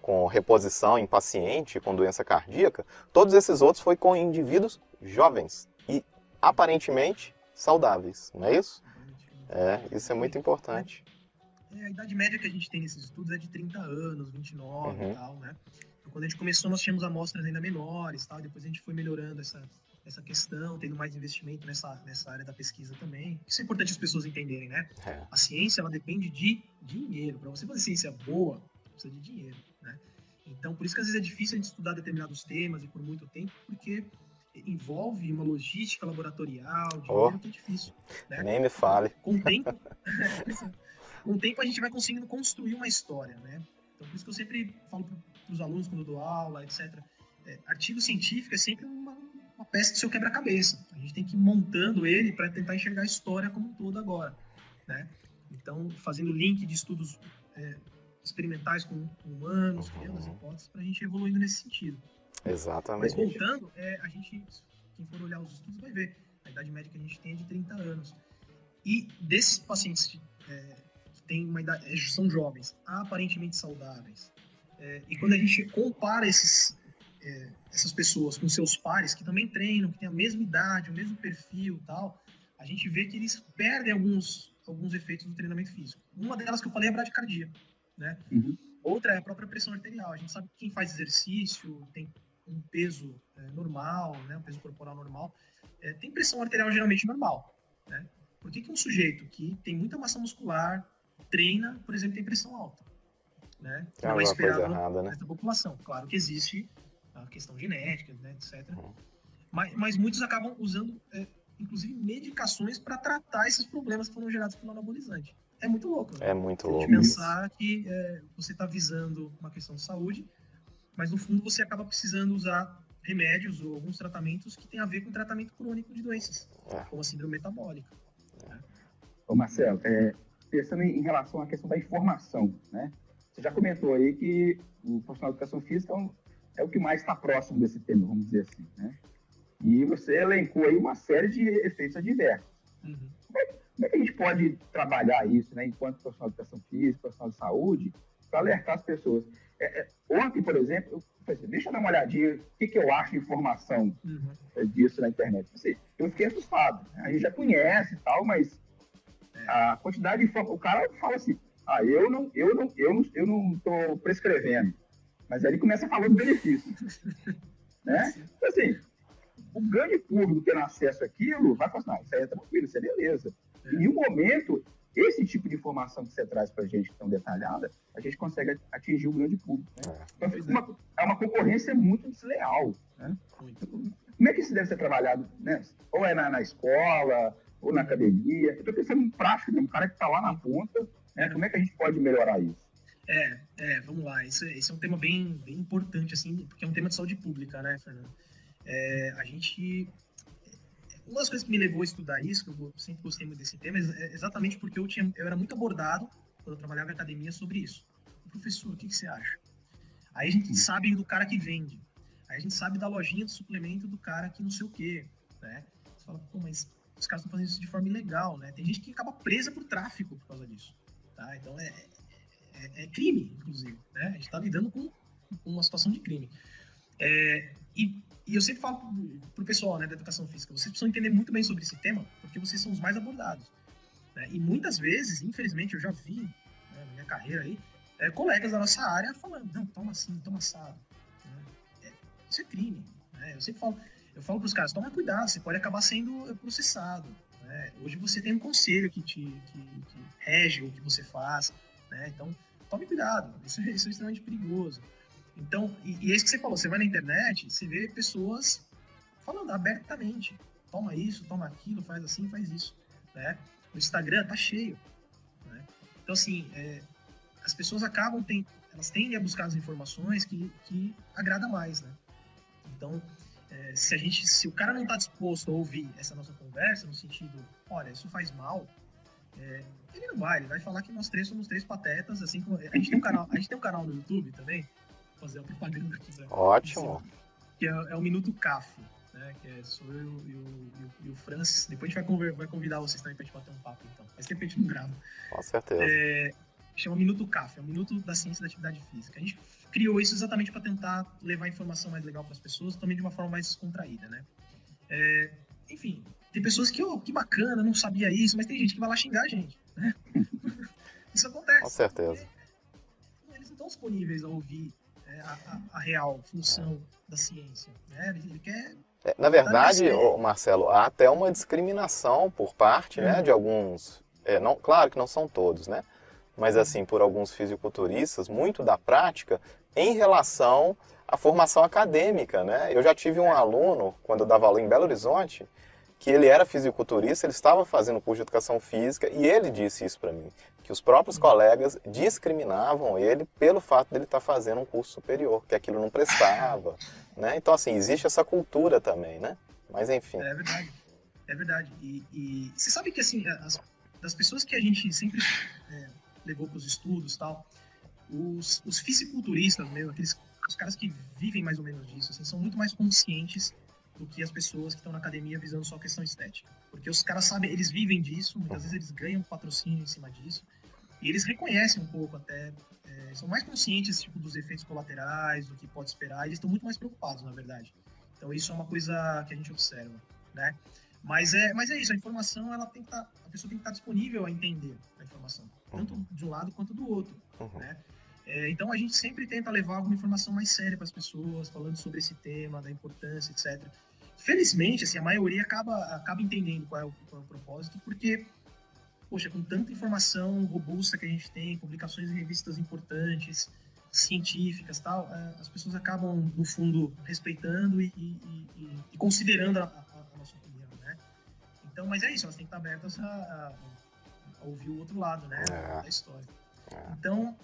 Speaker 2: com reposição em paciente com doença cardíaca, todos esses outros foi com indivíduos jovens e aparentemente saudáveis, não é isso? É, isso é muito importante.
Speaker 3: É, a idade média que a gente tem nesses estudos é de 30 anos, 29 uhum. e tal, né? Então, quando a gente começou, nós tínhamos amostras ainda menores, tal, depois a gente foi melhorando essa, essa questão, tendo mais investimento nessa, nessa área da pesquisa também. Isso é importante as pessoas entenderem, né? É. A ciência, ela depende de dinheiro. Para você fazer ciência boa, precisa de dinheiro. Né? Então, por isso que às vezes é difícil a gente estudar determinados temas e por muito tempo, porque envolve uma logística laboratorial, dinheiro oh, que é difícil. Né?
Speaker 2: Nem me fale.
Speaker 3: Com o tempo, com o tempo a gente vai conseguindo construir uma história, né? Então, por isso que eu sempre falo para os alunos quando eu dou aula, etc. É, artigo científico é sempre uma, uma peça do seu quebra-cabeça. A gente tem que ir montando ele para tentar enxergar a história como um todo agora, né? Então, fazendo link de estudos é, experimentais com, humanos, uhum. criando as hipóteses, para a gente evoluindo nesse sentido.
Speaker 2: Exatamente.
Speaker 3: Mas voltando, é, a gente, quem for olhar os estudos vai ver, a idade média que a gente tem é de 30 anos. E desses pacientes é, que têm uma idade, é, são jovens, aparentemente saudáveis, é, e quando a gente compara esses, é, essas pessoas com seus pares, que também treinam, que têm a mesma idade, o mesmo perfil tal, a gente vê que eles perdem alguns, alguns efeitos do treinamento físico. Uma delas que eu falei é a bradicardia né? Uhum. Outra é a própria pressão arterial. A gente sabe que quem faz exercício, tem um peso é, normal, né, um peso corporal normal, é, tem pressão arterial geralmente normal. Né? Por que, que um sujeito que tem muita massa muscular treina, por exemplo, tem pressão alta? Né?
Speaker 2: Tem não é esperado coisa errada, né?
Speaker 3: nessa população. Claro que existe a questão genética, né, etc. Uhum. Mas, mas, muitos acabam usando, é, inclusive, medicações para tratar esses problemas que foram gerados pelo anabolizante. É muito louco. Né?
Speaker 2: É muito louco.
Speaker 3: pensar que é, você está visando uma questão de saúde, mas no fundo você acaba precisando usar remédios ou alguns tratamentos que têm a ver com tratamento crônico de doenças, é. como a síndrome metabólica. Né?
Speaker 1: Ô Marcelo, é, pensando em relação à questão da informação, né? Você já comentou aí que o profissional de educação física é, um, é o que mais está próximo desse tema, vamos dizer assim, né? E você elencou aí uma série de efeitos adversos. Uhum. Como, é, é, que a gente pode trabalhar isso, né, enquanto profissional de educação física, profissional de saúde, para alertar as pessoas? É, é, ontem, por exemplo, eu pensei, deixa eu dar uma olhadinha, o que, que eu acho de informação uhum. disso na internet. Assim, eu fiquei assustado. Né? A gente já conhece e tal, mas é. a quantidade de informação. O cara fala assim, ah, eu não, eu não, eu não, eu não estou prescrevendo. Mas aí ele começa a falar dos benefícios. né? Então, assim, o grande público tendo acesso àquilo vai falar assim, não, isso aí é tranquilo, isso é beleza. É. Em um momento, esse tipo de informação que você traz para a gente tão detalhada, a gente consegue atingir o grande público. Né? É. Então, uma, é uma concorrência muito desleal. Né? Como é que isso deve ser trabalhado? Né? Ou é na, na escola, ou na academia? Eu estou pensando em prática, né? um cara que está lá na ponta, né? como é que a gente pode melhorar isso?
Speaker 3: É, é, vamos lá. Isso, isso é um tema bem, bem importante, assim, porque é um tema de saúde pública, né, Fernando? É, a gente uma das coisas que me levou a estudar isso, que eu sempre gostei muito desse tema, é exatamente porque eu, tinha, eu era muito abordado, quando eu trabalhava em academia, sobre isso. Professor, o que, que você acha? Aí a gente hum. sabe do cara que vende. Aí a gente sabe da lojinha de suplemento do cara que não sei o quê, né? Você fala, pô, mas os caras estão fazendo isso de forma ilegal, né? Tem gente que acaba presa por tráfico por causa disso, tá? Então é, é, é crime, inclusive, né? A gente está lidando com, com, uma situação de crime. É, e e eu sempre falo pro pessoal né, da educação física, vocês precisam entender muito bem sobre esse tema, porque vocês são os mais abordados. Né? E muitas vezes, infelizmente, eu já vi né, na minha carreira aí, é, colegas da nossa área falando, não, toma assim, toma assado. Né? É, isso é crime. Né? Eu sempre falo, eu falo pros caras, toma cuidado, você pode acabar sendo processado. Né? Hoje você tem um conselho que te que, que rege o que você faz, né? então tome cuidado, isso, isso é extremamente perigoso. Então, e, e é isso que você falou, você vai na internet, você vê pessoas falando abertamente. Toma isso, toma aquilo, faz assim, faz isso. Né? O Instagram tá cheio. Né? Então, assim, é, as pessoas acabam, tem, elas tendem a buscar as informações que, que agrada mais, né? Então, é, se a gente, se o cara não está disposto a ouvir essa nossa conversa, no sentido, olha, isso faz mal, é, ele não vai, ele vai falar que nós três somos três patetas, assim como a gente tem um canal, a gente tem um canal no YouTube também, fazer a propaganda aqui. Né?
Speaker 2: Ótimo.
Speaker 3: Que é, é o Minuto CAF, né? Que é sou eu e o, e o, o Francis. Depois a gente vai, vai convidar vocês também pra gente bater um papo, então. Mas a gente não grava.
Speaker 2: Com certeza.
Speaker 3: É, chama Minuto CAF, é o Minuto da Ciência da Atividade Física. A gente criou isso exatamente para tentar levar informação mais legal para as pessoas, também de uma forma mais descontraída, né? É, enfim, tem pessoas que, oh, que bacana, não sabia isso, mas tem gente que vai lá xingar a gente, né? isso acontece.
Speaker 2: Com certeza.
Speaker 3: Eles não estão disponíveis a ouvir a, a, real função da ciência. Né? Ele quer
Speaker 2: é, na verdade, Marcelo, há até uma discriminação por parte né, de alguns. É, não, claro que não são todos, né? Mas assim, por alguns fisiculturistas, muito da prática em relação à formação acadêmica, né? Eu já tive um aluno, quando eu dava aula em Belo Horizonte, que ele era fisiculturista, ele estava fazendo curso de educação física e ele disse isso para mim, que os próprios colegas discriminavam ele pelo fato dele estar tá fazendo um curso superior, que aquilo não prestava, né? Então assim existe essa cultura também, né? Mas enfim.
Speaker 3: É verdade, é verdade. E, e você sabe que assim as, das pessoas que a gente sempre é, levou para os estudos tal, os, os fisiculturistas mesmo, aqueles os caras que vivem mais ou menos disso, assim, são muito mais conscientes do que as pessoas que estão na academia visando só a questão estética. Porque os caras sabem, eles vivem disso, muitas vezes eles ganham patrocínio em cima disso, e eles reconhecem um pouco até, é, são mais conscientes tipo, dos efeitos colaterais, do que pode esperar, eles estão muito mais preocupados, na verdade. Então isso é uma coisa que a gente observa, né? Mas é, mas é isso, a informação, ela tem que estar, tá, a pessoa tem que estar disponível a entender a informação, tanto uhum. de um lado quanto do outro, uhum. né? É, então a gente sempre tenta levar alguma informação mais séria para as pessoas, falando sobre esse tema, da importância, etc. Felizmente, assim, a maioria acaba, acaba entendendo qual é, o, qual é o propósito, porque, poxa, com tanta informação robusta que a gente tem, publicações em revistas importantes, científicas tal, é, as pessoas acabam, no fundo, respeitando e, e, e, e considerando a, a, a, nossa opinião, né? Então, mas é isso, elas têm que estar abertas a, a ouvir o outro lado, né, é. da história. É. Então,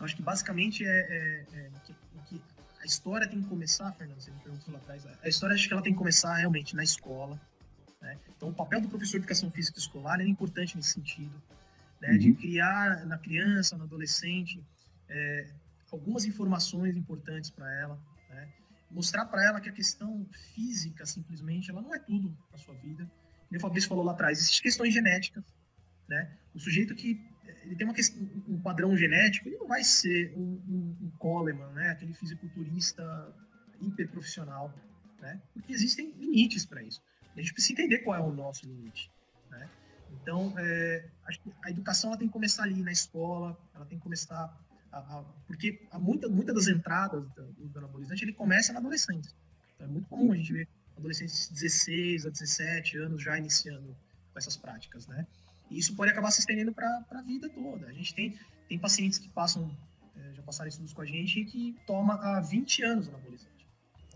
Speaker 3: acho que basicamente é, é, é que, que, a história tem que começar, Fernando, você me perguntou lá atrás, a história acho que ela tem que começar realmente na escola, né? Então, o papel do professor de educação física escolar é importante nesse sentido, né? Uhum. De criar na criança, no adolescente, é, algumas informações importantes para ela, né? mostrar para ela que a questão física, simplesmente, ela não é tudo na sua vida. Como o Fabrício falou lá atrás, existem questões genéticas, né? O sujeito que ele tem uma questão, um padrão genético, ele não vai ser um, um, um Coleman, né? Aquele fisiculturista hiperprofissional, né? Porque existem limites para isso. A gente precisa entender qual é o nosso limite, né? Então, é, acho que a educação ela tem que começar ali na escola, ela tem que começar a, a, porque a muita, muita das entradas do, do anabolizante ele começa na adolescência. Então, é muito comum a gente ver adolescentes de 16 a 17 anos já iniciando com essas práticas, né? E isso pode acabar se estendendo para a vida toda. A gente tem, tem pacientes que passam, é, já passaram estudos com a gente, que toma há 20 anos anabolizante.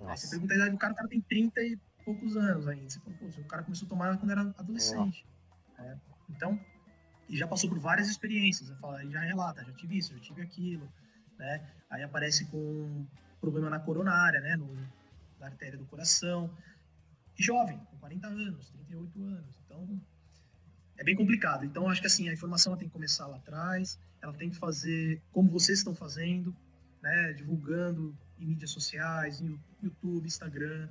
Speaker 3: Aí você pergunta a idade do cara, o cara tem 30 e poucos anos ainda. Você fala, o cara começou a tomar quando era adolescente. É. Então, e já passou por várias experiências. Ele já relata, já tive isso, já tive aquilo, né? Aí aparece com problema na coronária, né? No, na artéria do coração. E jovem, com 40 anos, 38 anos. Então, é bem complicado. Então, acho que assim, a informação tem que começar lá atrás, ela tem que fazer como vocês estão fazendo, né? Divulgando em mídias sociais, em YouTube, Instagram,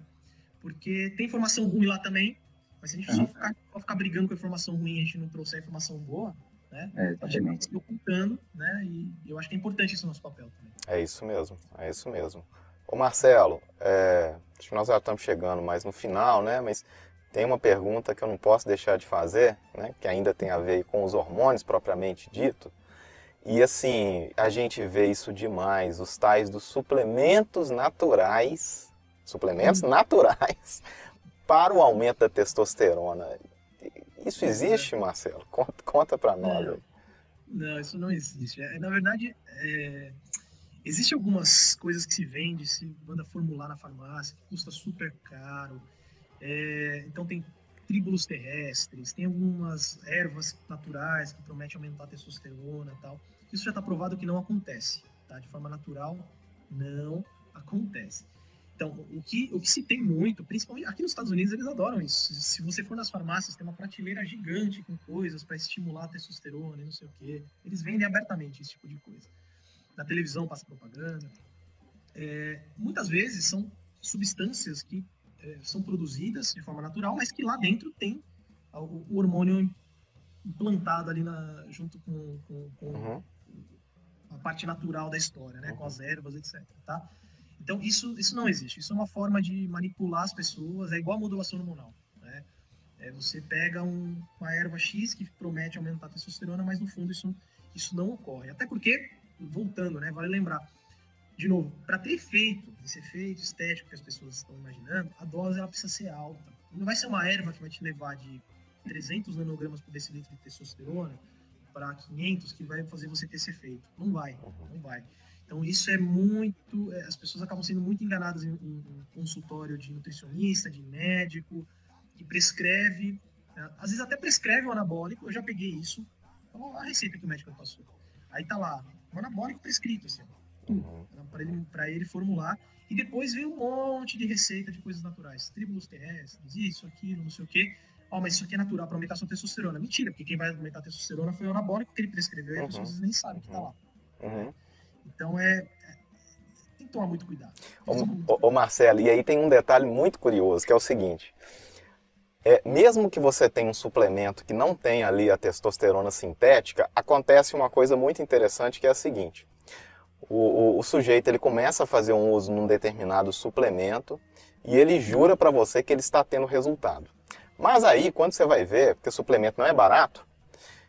Speaker 3: porque tem informação ruim lá também, mas se a gente uhum. só, ficar, só ficar brigando com a informação ruim e a gente não trouxer a informação boa, né? É, a gente se ocultando, né? E eu acho que é importante esse nosso papel também.
Speaker 2: É isso mesmo, é isso mesmo. Ô Marcelo, é, acho que nós já estamos chegando mais no final, né? Mas tem uma pergunta que eu não posso deixar de fazer, né? Que ainda tem a ver com os hormônios propriamente dito. E assim, a gente vê isso demais, os tais dos suplementos naturais, suplementos hum. naturais para o aumento da testosterona. Isso existe, Marcelo? Conta, conta para nós.
Speaker 3: Não, não, isso não existe. É, na verdade, é, existem algumas coisas que se vende, se manda formular na farmácia, que custa super caro. É, então tem tríbulos terrestres, tem algumas ervas naturais que prometem aumentar a testosterona e tal. Isso já está provado que não acontece, tá? De forma natural, não acontece. Então, o que, o que se tem muito, principalmente aqui nos Estados Unidos, eles adoram isso. Se você for nas farmácias, tem uma prateleira gigante com coisas para estimular a testosterona e não sei o quê. Eles vendem abertamente esse tipo de coisa. Na televisão passa propaganda. É, muitas vezes são substâncias que é, são produzidas de forma natural, mas que lá dentro tem o, o hormônio implantado ali na, junto com, com, com uhum. a parte natural da história, né? Uhum. Com as ervas, etc. Tá? Então, isso, isso não existe. Isso é uma forma de manipular as pessoas, é igual a modulação hormonal. Né? É, você pega um, uma erva X que promete aumentar a testosterona, mas no fundo isso, isso não ocorre. Até porque, voltando, né, vale lembrar, de novo, para ter efeito, esse efeito estético que as pessoas estão imaginando, a dose ela precisa ser alta. Não vai ser uma erva que vai te levar de 300 nanogramas por decilitro de testosterona para 500 que vai fazer você ter esse efeito. Não vai, não vai. Então isso é muito, é, as pessoas acabam sendo muito enganadas em, em, em consultório de nutricionista, de médico, que prescreve, né, às vezes até prescreve o anabólico, eu já peguei isso, então, a receita que o médico passou. Aí tá lá, o anabólico prescrito, assim, uhum. para ele, ele formular, e depois vem um monte de receita de coisas naturais, tríbulos terrestres, isso, aquilo, não sei o quê, ó, oh, mas isso aqui é natural para aumentar sua testosterona. Mentira, porque quem vai aumentar a testosterona foi o anabólico que ele prescreveu uhum. e as pessoas nem sabem que tá lá. Uhum. Então é, é, tem que tomar muito cuidado.
Speaker 2: Ô, ô, Marcelo, e aí tem um detalhe muito curioso, que é o seguinte. É, mesmo que você tenha um suplemento que não tenha ali a testosterona sintética, acontece uma coisa muito interessante que é a seguinte. O, o, o sujeito ele começa a fazer um uso num determinado suplemento e ele jura para você que ele está tendo resultado. Mas aí, quando você vai ver, porque o suplemento não é barato,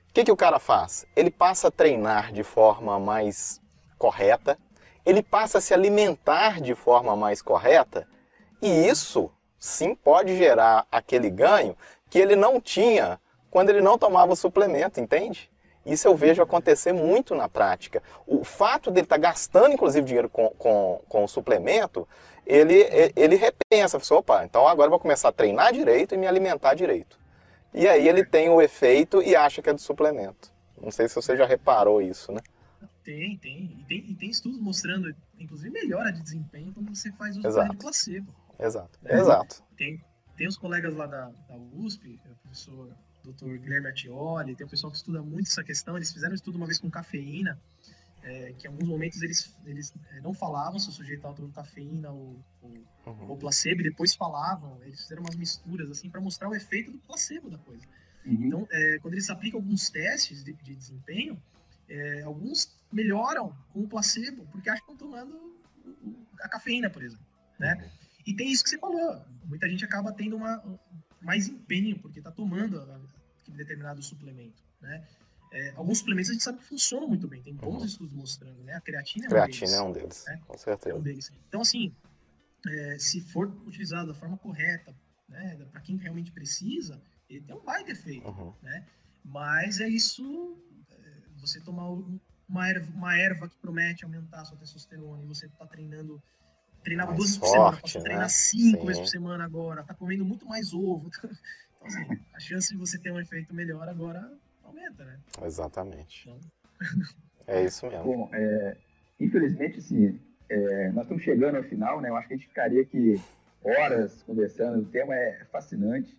Speaker 2: o que, que o cara faz? Ele passa a treinar de forma mais correta, ele passa a se alimentar de forma mais correta, e isso sim pode gerar aquele ganho que ele não tinha quando ele não tomava o suplemento, entende? Isso eu vejo acontecer muito na prática. O fato dele estar tá gastando, inclusive, dinheiro com, com, com o suplemento, ele, ele repensa, opa, então agora eu vou começar a treinar direito e me alimentar direito. E aí ele tem o efeito e acha que é do suplemento. Não sei se você já reparou isso, né?
Speaker 3: Tem, tem. E tem, e tem estudos mostrando, inclusive, melhora de desempenho quando você faz uso Exato. de placebo.
Speaker 2: Exato. Né? Exato.
Speaker 3: Tem, tem os colegas lá da, da USP, o professor Dr. Guilherme Artioli, tem o pessoal que estuda muito essa questão. Eles fizeram um estudo uma vez com cafeína, é, que em alguns momentos eles, eles é, não falavam se o sujeito estava tomando cafeína ou, ou, uhum. ou, placebo, e depois falavam. Eles fizeram umas misturas assim para mostrar o efeito do placebo da coisa. Uhum. Então, é, quando eles aplicam alguns testes de, de desempenho, é, alguns melhoram com o placebo porque acham que estão tomando a cafeína, por exemplo. Né? Uhum. E tem isso que você falou. Muita gente acaba tendo uma, mais empenho porque está tomando aquele determinado suplemento. Né? É, alguns suplementos a gente sabe que funcionam muito bem, tem bons uhum. estudos mostrando, né? A creatina é um
Speaker 2: creatina
Speaker 3: deles.
Speaker 2: é um deles, né? com certeza.
Speaker 3: É um deles. Então, assim, é, se for utilizado da forma correta, né, para quem realmente precisa, ele tem um baita efeito, uhum. né? Mas é isso, você tomar uma erva, uma erva que promete aumentar a sua testosterona e você está treinando treinava duas vezes por semana, passou a treinar né? cinco Sim. vezes por semana agora, tá comendo muito mais ovo. Então, assim, a chance de você ter um efeito melhor agora aumenta, né?
Speaker 2: Exatamente. Então... é isso mesmo.
Speaker 1: Bom, é, infelizmente, assim, é, nós estamos chegando ao final, né? Eu acho que a gente ficaria aqui horas conversando, o tema é fascinante.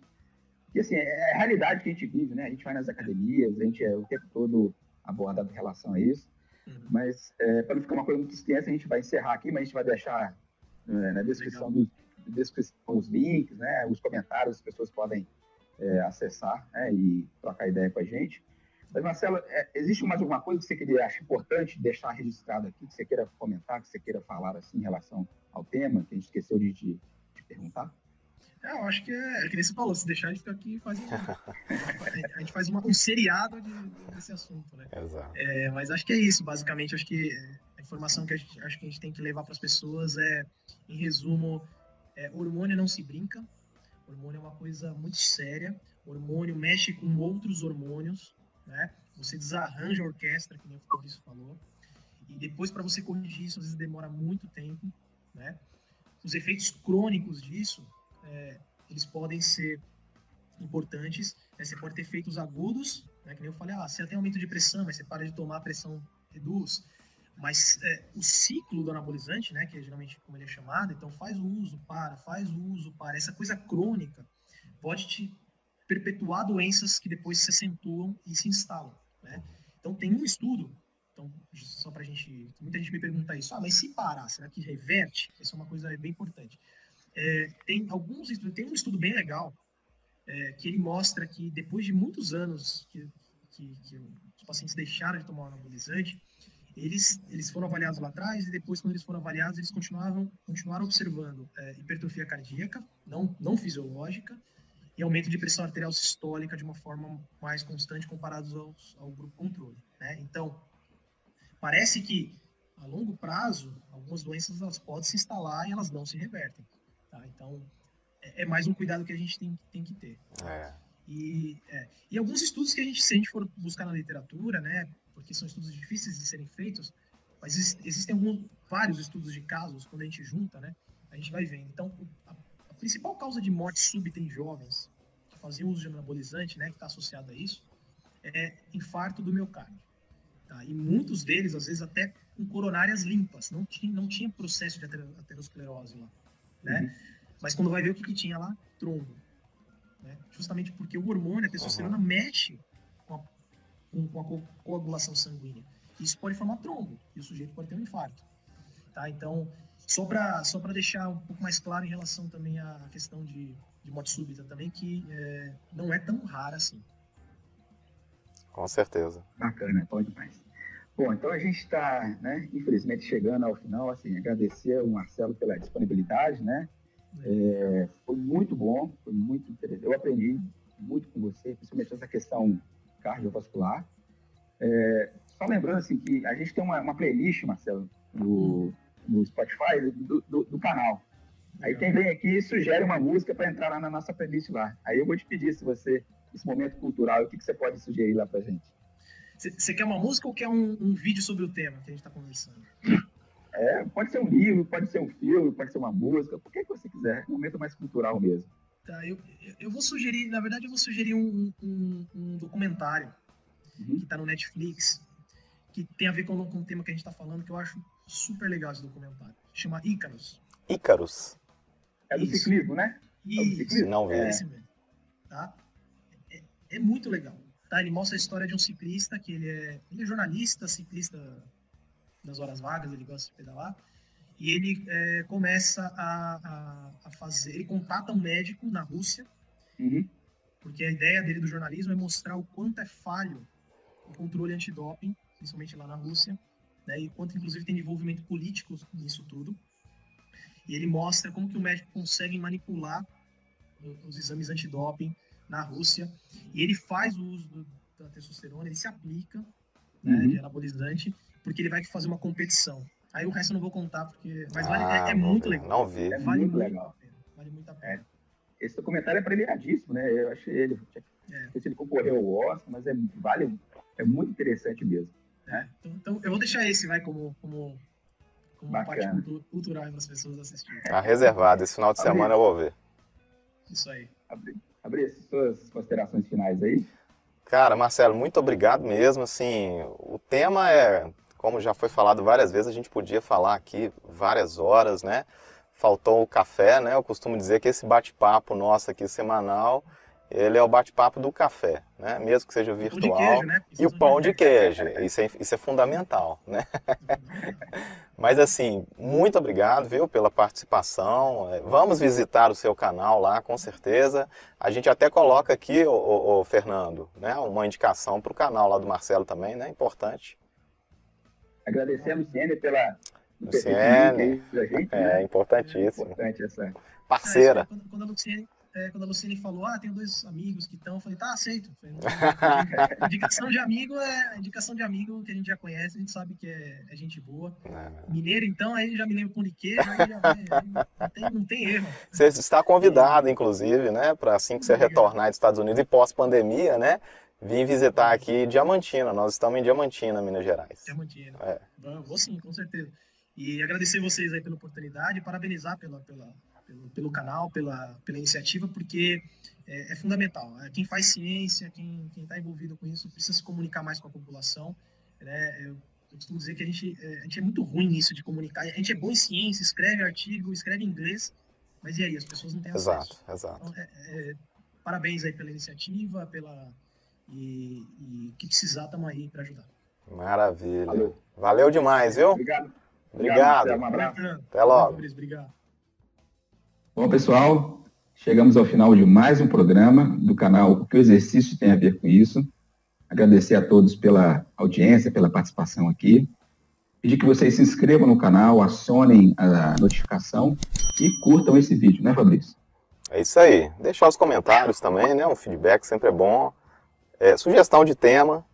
Speaker 1: E, assim, é a realidade que a gente vive, né? A gente vai nas academias, a gente é o tempo todo abordado em relação a isso. Uhum. Mas, é, para não ficar uma coisa muito extensa, a gente vai encerrar aqui, mas a gente vai deixar é, na descrição, do, descrição os links, né? Os comentários, as pessoas podem é, acessar né, e trocar ideia com a gente. Mas, Marcelo, é, existe mais alguma coisa que você queria, acha importante deixar registrado aqui, que você queira comentar, que você queira falar assim, em relação ao tema, que a gente esqueceu de te, perguntar?
Speaker 3: É, eu acho que é, é que nem você falou, se deixar a gente ficar aqui faz um, a gente faz uma, um seriado de, desse assunto, né?
Speaker 2: Exato.
Speaker 3: É, mas acho que é isso, basicamente, acho que a informação que a gente, acho que a gente tem que levar para as pessoas é, em resumo, é, hormônio não se brinca, hormônio é uma coisa muito séria. Hormônio mexe com outros hormônios, né? Você desarranja a orquestra, que nem o Fabrício falou. E depois, para você corrigir isso, às vezes demora muito tempo, né? Os efeitos crônicos disso, é, eles podem ser importantes. Né? Você pode ter efeitos agudos, né? Que nem eu falei, ah, você tem aumento de pressão, mas você para de tomar, a pressão reduz. Mas é, o ciclo do anabolizante, né, que é geralmente como ele é chamado, então faz o uso, para, faz o uso, para. Essa coisa crônica pode te perpetuar doenças que depois se acentuam e se instalam. Né? Então tem um estudo, então, só para gente. Muita gente me pergunta isso, ah, mas se parar, será que reverte? Isso é uma coisa bem importante. É, tem alguns tem um estudo bem legal é, que ele mostra que depois de muitos anos que, que, que os pacientes deixaram de tomar o anabolizante, eles, eles foram avaliados lá atrás e depois, quando eles foram avaliados, eles continuavam, continuaram observando é, hipertrofia cardíaca, não, não fisiológica, e aumento de pressão arterial sistólica de uma forma mais constante comparados aos, ao grupo controle. Né? Então, parece que a longo prazo, algumas doenças elas podem se instalar e elas não se revertem. Tá? Então, é, é, mais um cuidado que a gente tem, tem que ter.
Speaker 2: É.
Speaker 3: E, é, e alguns estudos que a gente, se a gente for buscar na literatura, né, porque são estudos difíceis de serem feitos, mas existem alguns, vários estudos de casos, quando a gente junta, né, a gente vai vendo. Então, a, a principal causa de morte súbita em jovens que faziam uso de anabolizante, né, que está associado a isso, é infarto do miocárdio. Tá? E muitos deles, às vezes, até com coronárias limpas, não tinha, não tinha processo de aterosclerose lá, né? Uhum. Mas quando vai ver o que, que tinha lá, trombo. Né? Justamente porque o hormônio, a testosterona, uhum. mexe com, com a co coagulação sanguínea. Isso pode formar trombo e o sujeito pode ter um infarto. Tá? Então, só para só deixar um pouco mais claro em relação também à questão de, de morte súbita também, que é, não é tão rara assim.
Speaker 2: Com certeza.
Speaker 1: Bacana, pode mais. Bom, então a gente está, né, infelizmente, chegando ao final, assim, agradecer ao Marcelo pela disponibilidade, né? É, foi muito bom, foi muito interessante. Eu aprendi muito com você, principalmente essa questão cardiovascular. É, só lembrando assim que a gente tem uma, uma playlist, Marcelo, no, no Spotify do, do, do canal. Aí quem vem aqui sugere uma música para entrar lá na nossa playlist lá. Aí eu vou te pedir se você, esse momento cultural, o que, que você pode sugerir lá pra gente?
Speaker 3: Você quer uma música ou quer um, um, vídeo sobre o tema que a gente está conversando?
Speaker 1: É, pode ser um livro, pode ser um filme, pode ser uma música, o que você quiser. É um momento mais cultural mesmo.
Speaker 3: Tá, eu, eu vou sugerir, na verdade, eu vou sugerir um, um, um documentário uhum. que está no Netflix, que tem a ver com, com o tema que a gente está falando, que eu acho super legal esse documentário. Chama Ícaros.
Speaker 2: Ícaros.
Speaker 1: É do Isso. ciclismo, né?
Speaker 3: Isso. É do ciclismo?
Speaker 2: Não
Speaker 3: vi. É esse mesmo. Tá? É, é, muito legal. Tá? Ele mostra a história de um ciclista, que ele é, ele é jornalista, ciclista das horas vagas, ele gosta de pedalar. E ele é, começa a, a, a, fazer. Ele contata um médico na Rússia,
Speaker 1: uhum.
Speaker 3: porque a ideia dele do jornalismo é mostrar o quanto é falho o controle antidoping, principalmente lá na Rússia, né, e quanto, inclusive, tem envolvimento político nisso tudo. E ele mostra como que o médico consegue manipular os exames antidoping na Rússia. E ele faz o uso do, da testosterona, ele se aplica né, uhum. de anabolizante, porque ele vai fazer uma competição. Aí o resto eu não vou contar, porque. Mas vale, é, é,
Speaker 2: ah,
Speaker 3: muito legal.
Speaker 2: Não vi.
Speaker 1: É vale muito legal. Vale muito a pena. É. Esse documentário é premiadíssimo, né? Eu achei ele. É. Não sei se ele concorreu ao Oscar, mas é, vale, é muito interessante mesmo. Né?
Speaker 3: Então, então, eu vou deixar esse, vai, como, como, como uma parte cultural para as pessoas assistirem.
Speaker 2: Tá reservado. Esse final de semana eu vou ver.
Speaker 3: Isso aí.
Speaker 1: Abrir as suas considerações finais aí.
Speaker 2: Cara, Marcelo, muito obrigado mesmo. Assim, o tema é como já foi falado várias vezes, a gente podia falar aqui várias horas, né? Faltou o café, né? Eu costumo dizer que esse bate-papo nosso aqui semanal, ele é o bate-papo do café, né? Mesmo que seja virtual.
Speaker 3: Queijo, né?
Speaker 2: E o pão de queijo, isso é, isso é fundamental, né? Mas assim, muito obrigado, viu, pela participação. É, vamos visitar o seu canal lá, com certeza. A gente até coloca aqui, o, Fernando, né, uma indicação para o canal lá do Marcelo também, né? Importante.
Speaker 1: Agradecer a Luciene pela
Speaker 2: Luciene, gente, é né? importantíssimo.
Speaker 1: É importante essa
Speaker 2: parceira. É,
Speaker 3: quando, quando, a Luciene, é, quando a Luciene falou, ah, tenho dois amigos que estão, eu falei, tá, aceito. Falei, indicação de amigo é indicação de amigo que a gente já conhece, a gente sabe que é, é gente boa. É. Mineiro, então, aí já me lembro com de queijo, aí já vai, não, tem, não tem erro.
Speaker 2: Você está convidado, inclusive, né, para assim que você retornar dos Estados Unidos e pós-pandemia, né, Vim visitar aqui Diamantina. Nós estamos em Diamantina, Minas Gerais.
Speaker 3: Diamantina. É. Vou sim, com certeza. E agradecer vocês aí pela oportunidade, parabenizar pela, pela, pelo, pelo canal, pela, pela iniciativa, porque é, é fundamental. É, quem faz ciência, quem está envolvido com isso, precisa se comunicar mais com a população. Né? Eu, eu costumo dizer que a gente, é, a gente é muito ruim nisso de comunicar. A gente é bom em ciência, escreve artigo, escreve inglês, mas e aí? As pessoas não têm
Speaker 2: acesso. Exato, exato.
Speaker 3: Então, é, é, parabéns aí pela iniciativa, pela e, e que precisar, estamos aí para ajudar.
Speaker 2: Maravilha. Valeu. Valeu demais, viu?
Speaker 1: Obrigado.
Speaker 2: Obrigado.
Speaker 1: Um abraço.
Speaker 2: Até logo.
Speaker 3: Obrigado.
Speaker 1: Bom, pessoal, chegamos ao final de mais um programa do canal O que o exercício tem a ver com isso. Agradecer a todos pela audiência, pela participação aqui. Pedir que vocês se inscrevam no canal, acionem a notificação e curtam esse vídeo, né, Fabrício?
Speaker 2: É isso aí. Deixar os comentários também, né? Um feedback sempre é bom é, sugestão de tema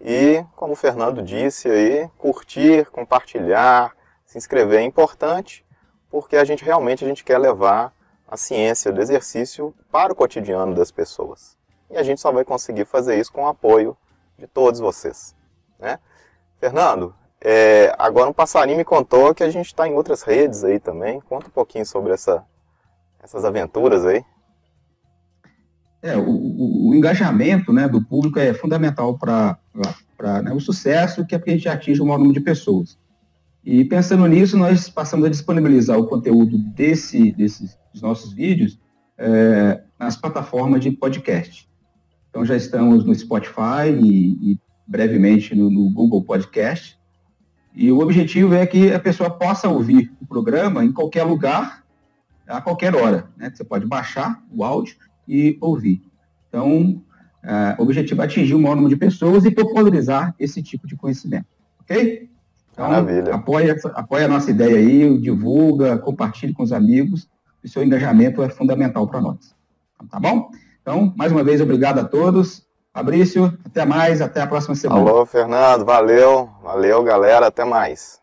Speaker 2: e, como o Fernando disse aí, curtir, compartilhar, se inscrever é importante, porque a gente realmente a gente quer levar a ciência do exercício para o cotidiano das pessoas. E a gente só vai conseguir fazer isso com o apoio de todos vocês. Né? Fernando, é, agora um passarinho me contou que a gente está em outras redes aí também. Conta um pouquinho sobre essa, essas aventuras aí.
Speaker 1: É, o, o, engajamento né, do público é fundamental para né, o sucesso, que é a gente atinge o maior número de pessoas. E pensando nisso, nós passamos a disponibilizar o conteúdo desse, desses nossos vídeos é, nas plataformas de podcast. Então já estamos no Spotify e, e brevemente no, no, Google Podcast. E o objetivo é que a pessoa possa ouvir o programa em qualquer lugar, a qualquer hora. Né? Você pode baixar o áudio e ouvir. Então, é, o objetivo é atingir o maior número de pessoas e popularizar esse tipo de conhecimento. Ok?
Speaker 2: Então, Maravilha.
Speaker 1: Apoia, apoia a nossa ideia aí, divulga, compartilhe com os amigos. O seu engajamento é fundamental para nós. Tá bom? Então, mais uma vez, obrigado a todos Fabrício, até mais, até a próxima semana.
Speaker 2: Alô, Fernando, valeu, valeu, galera, até mais.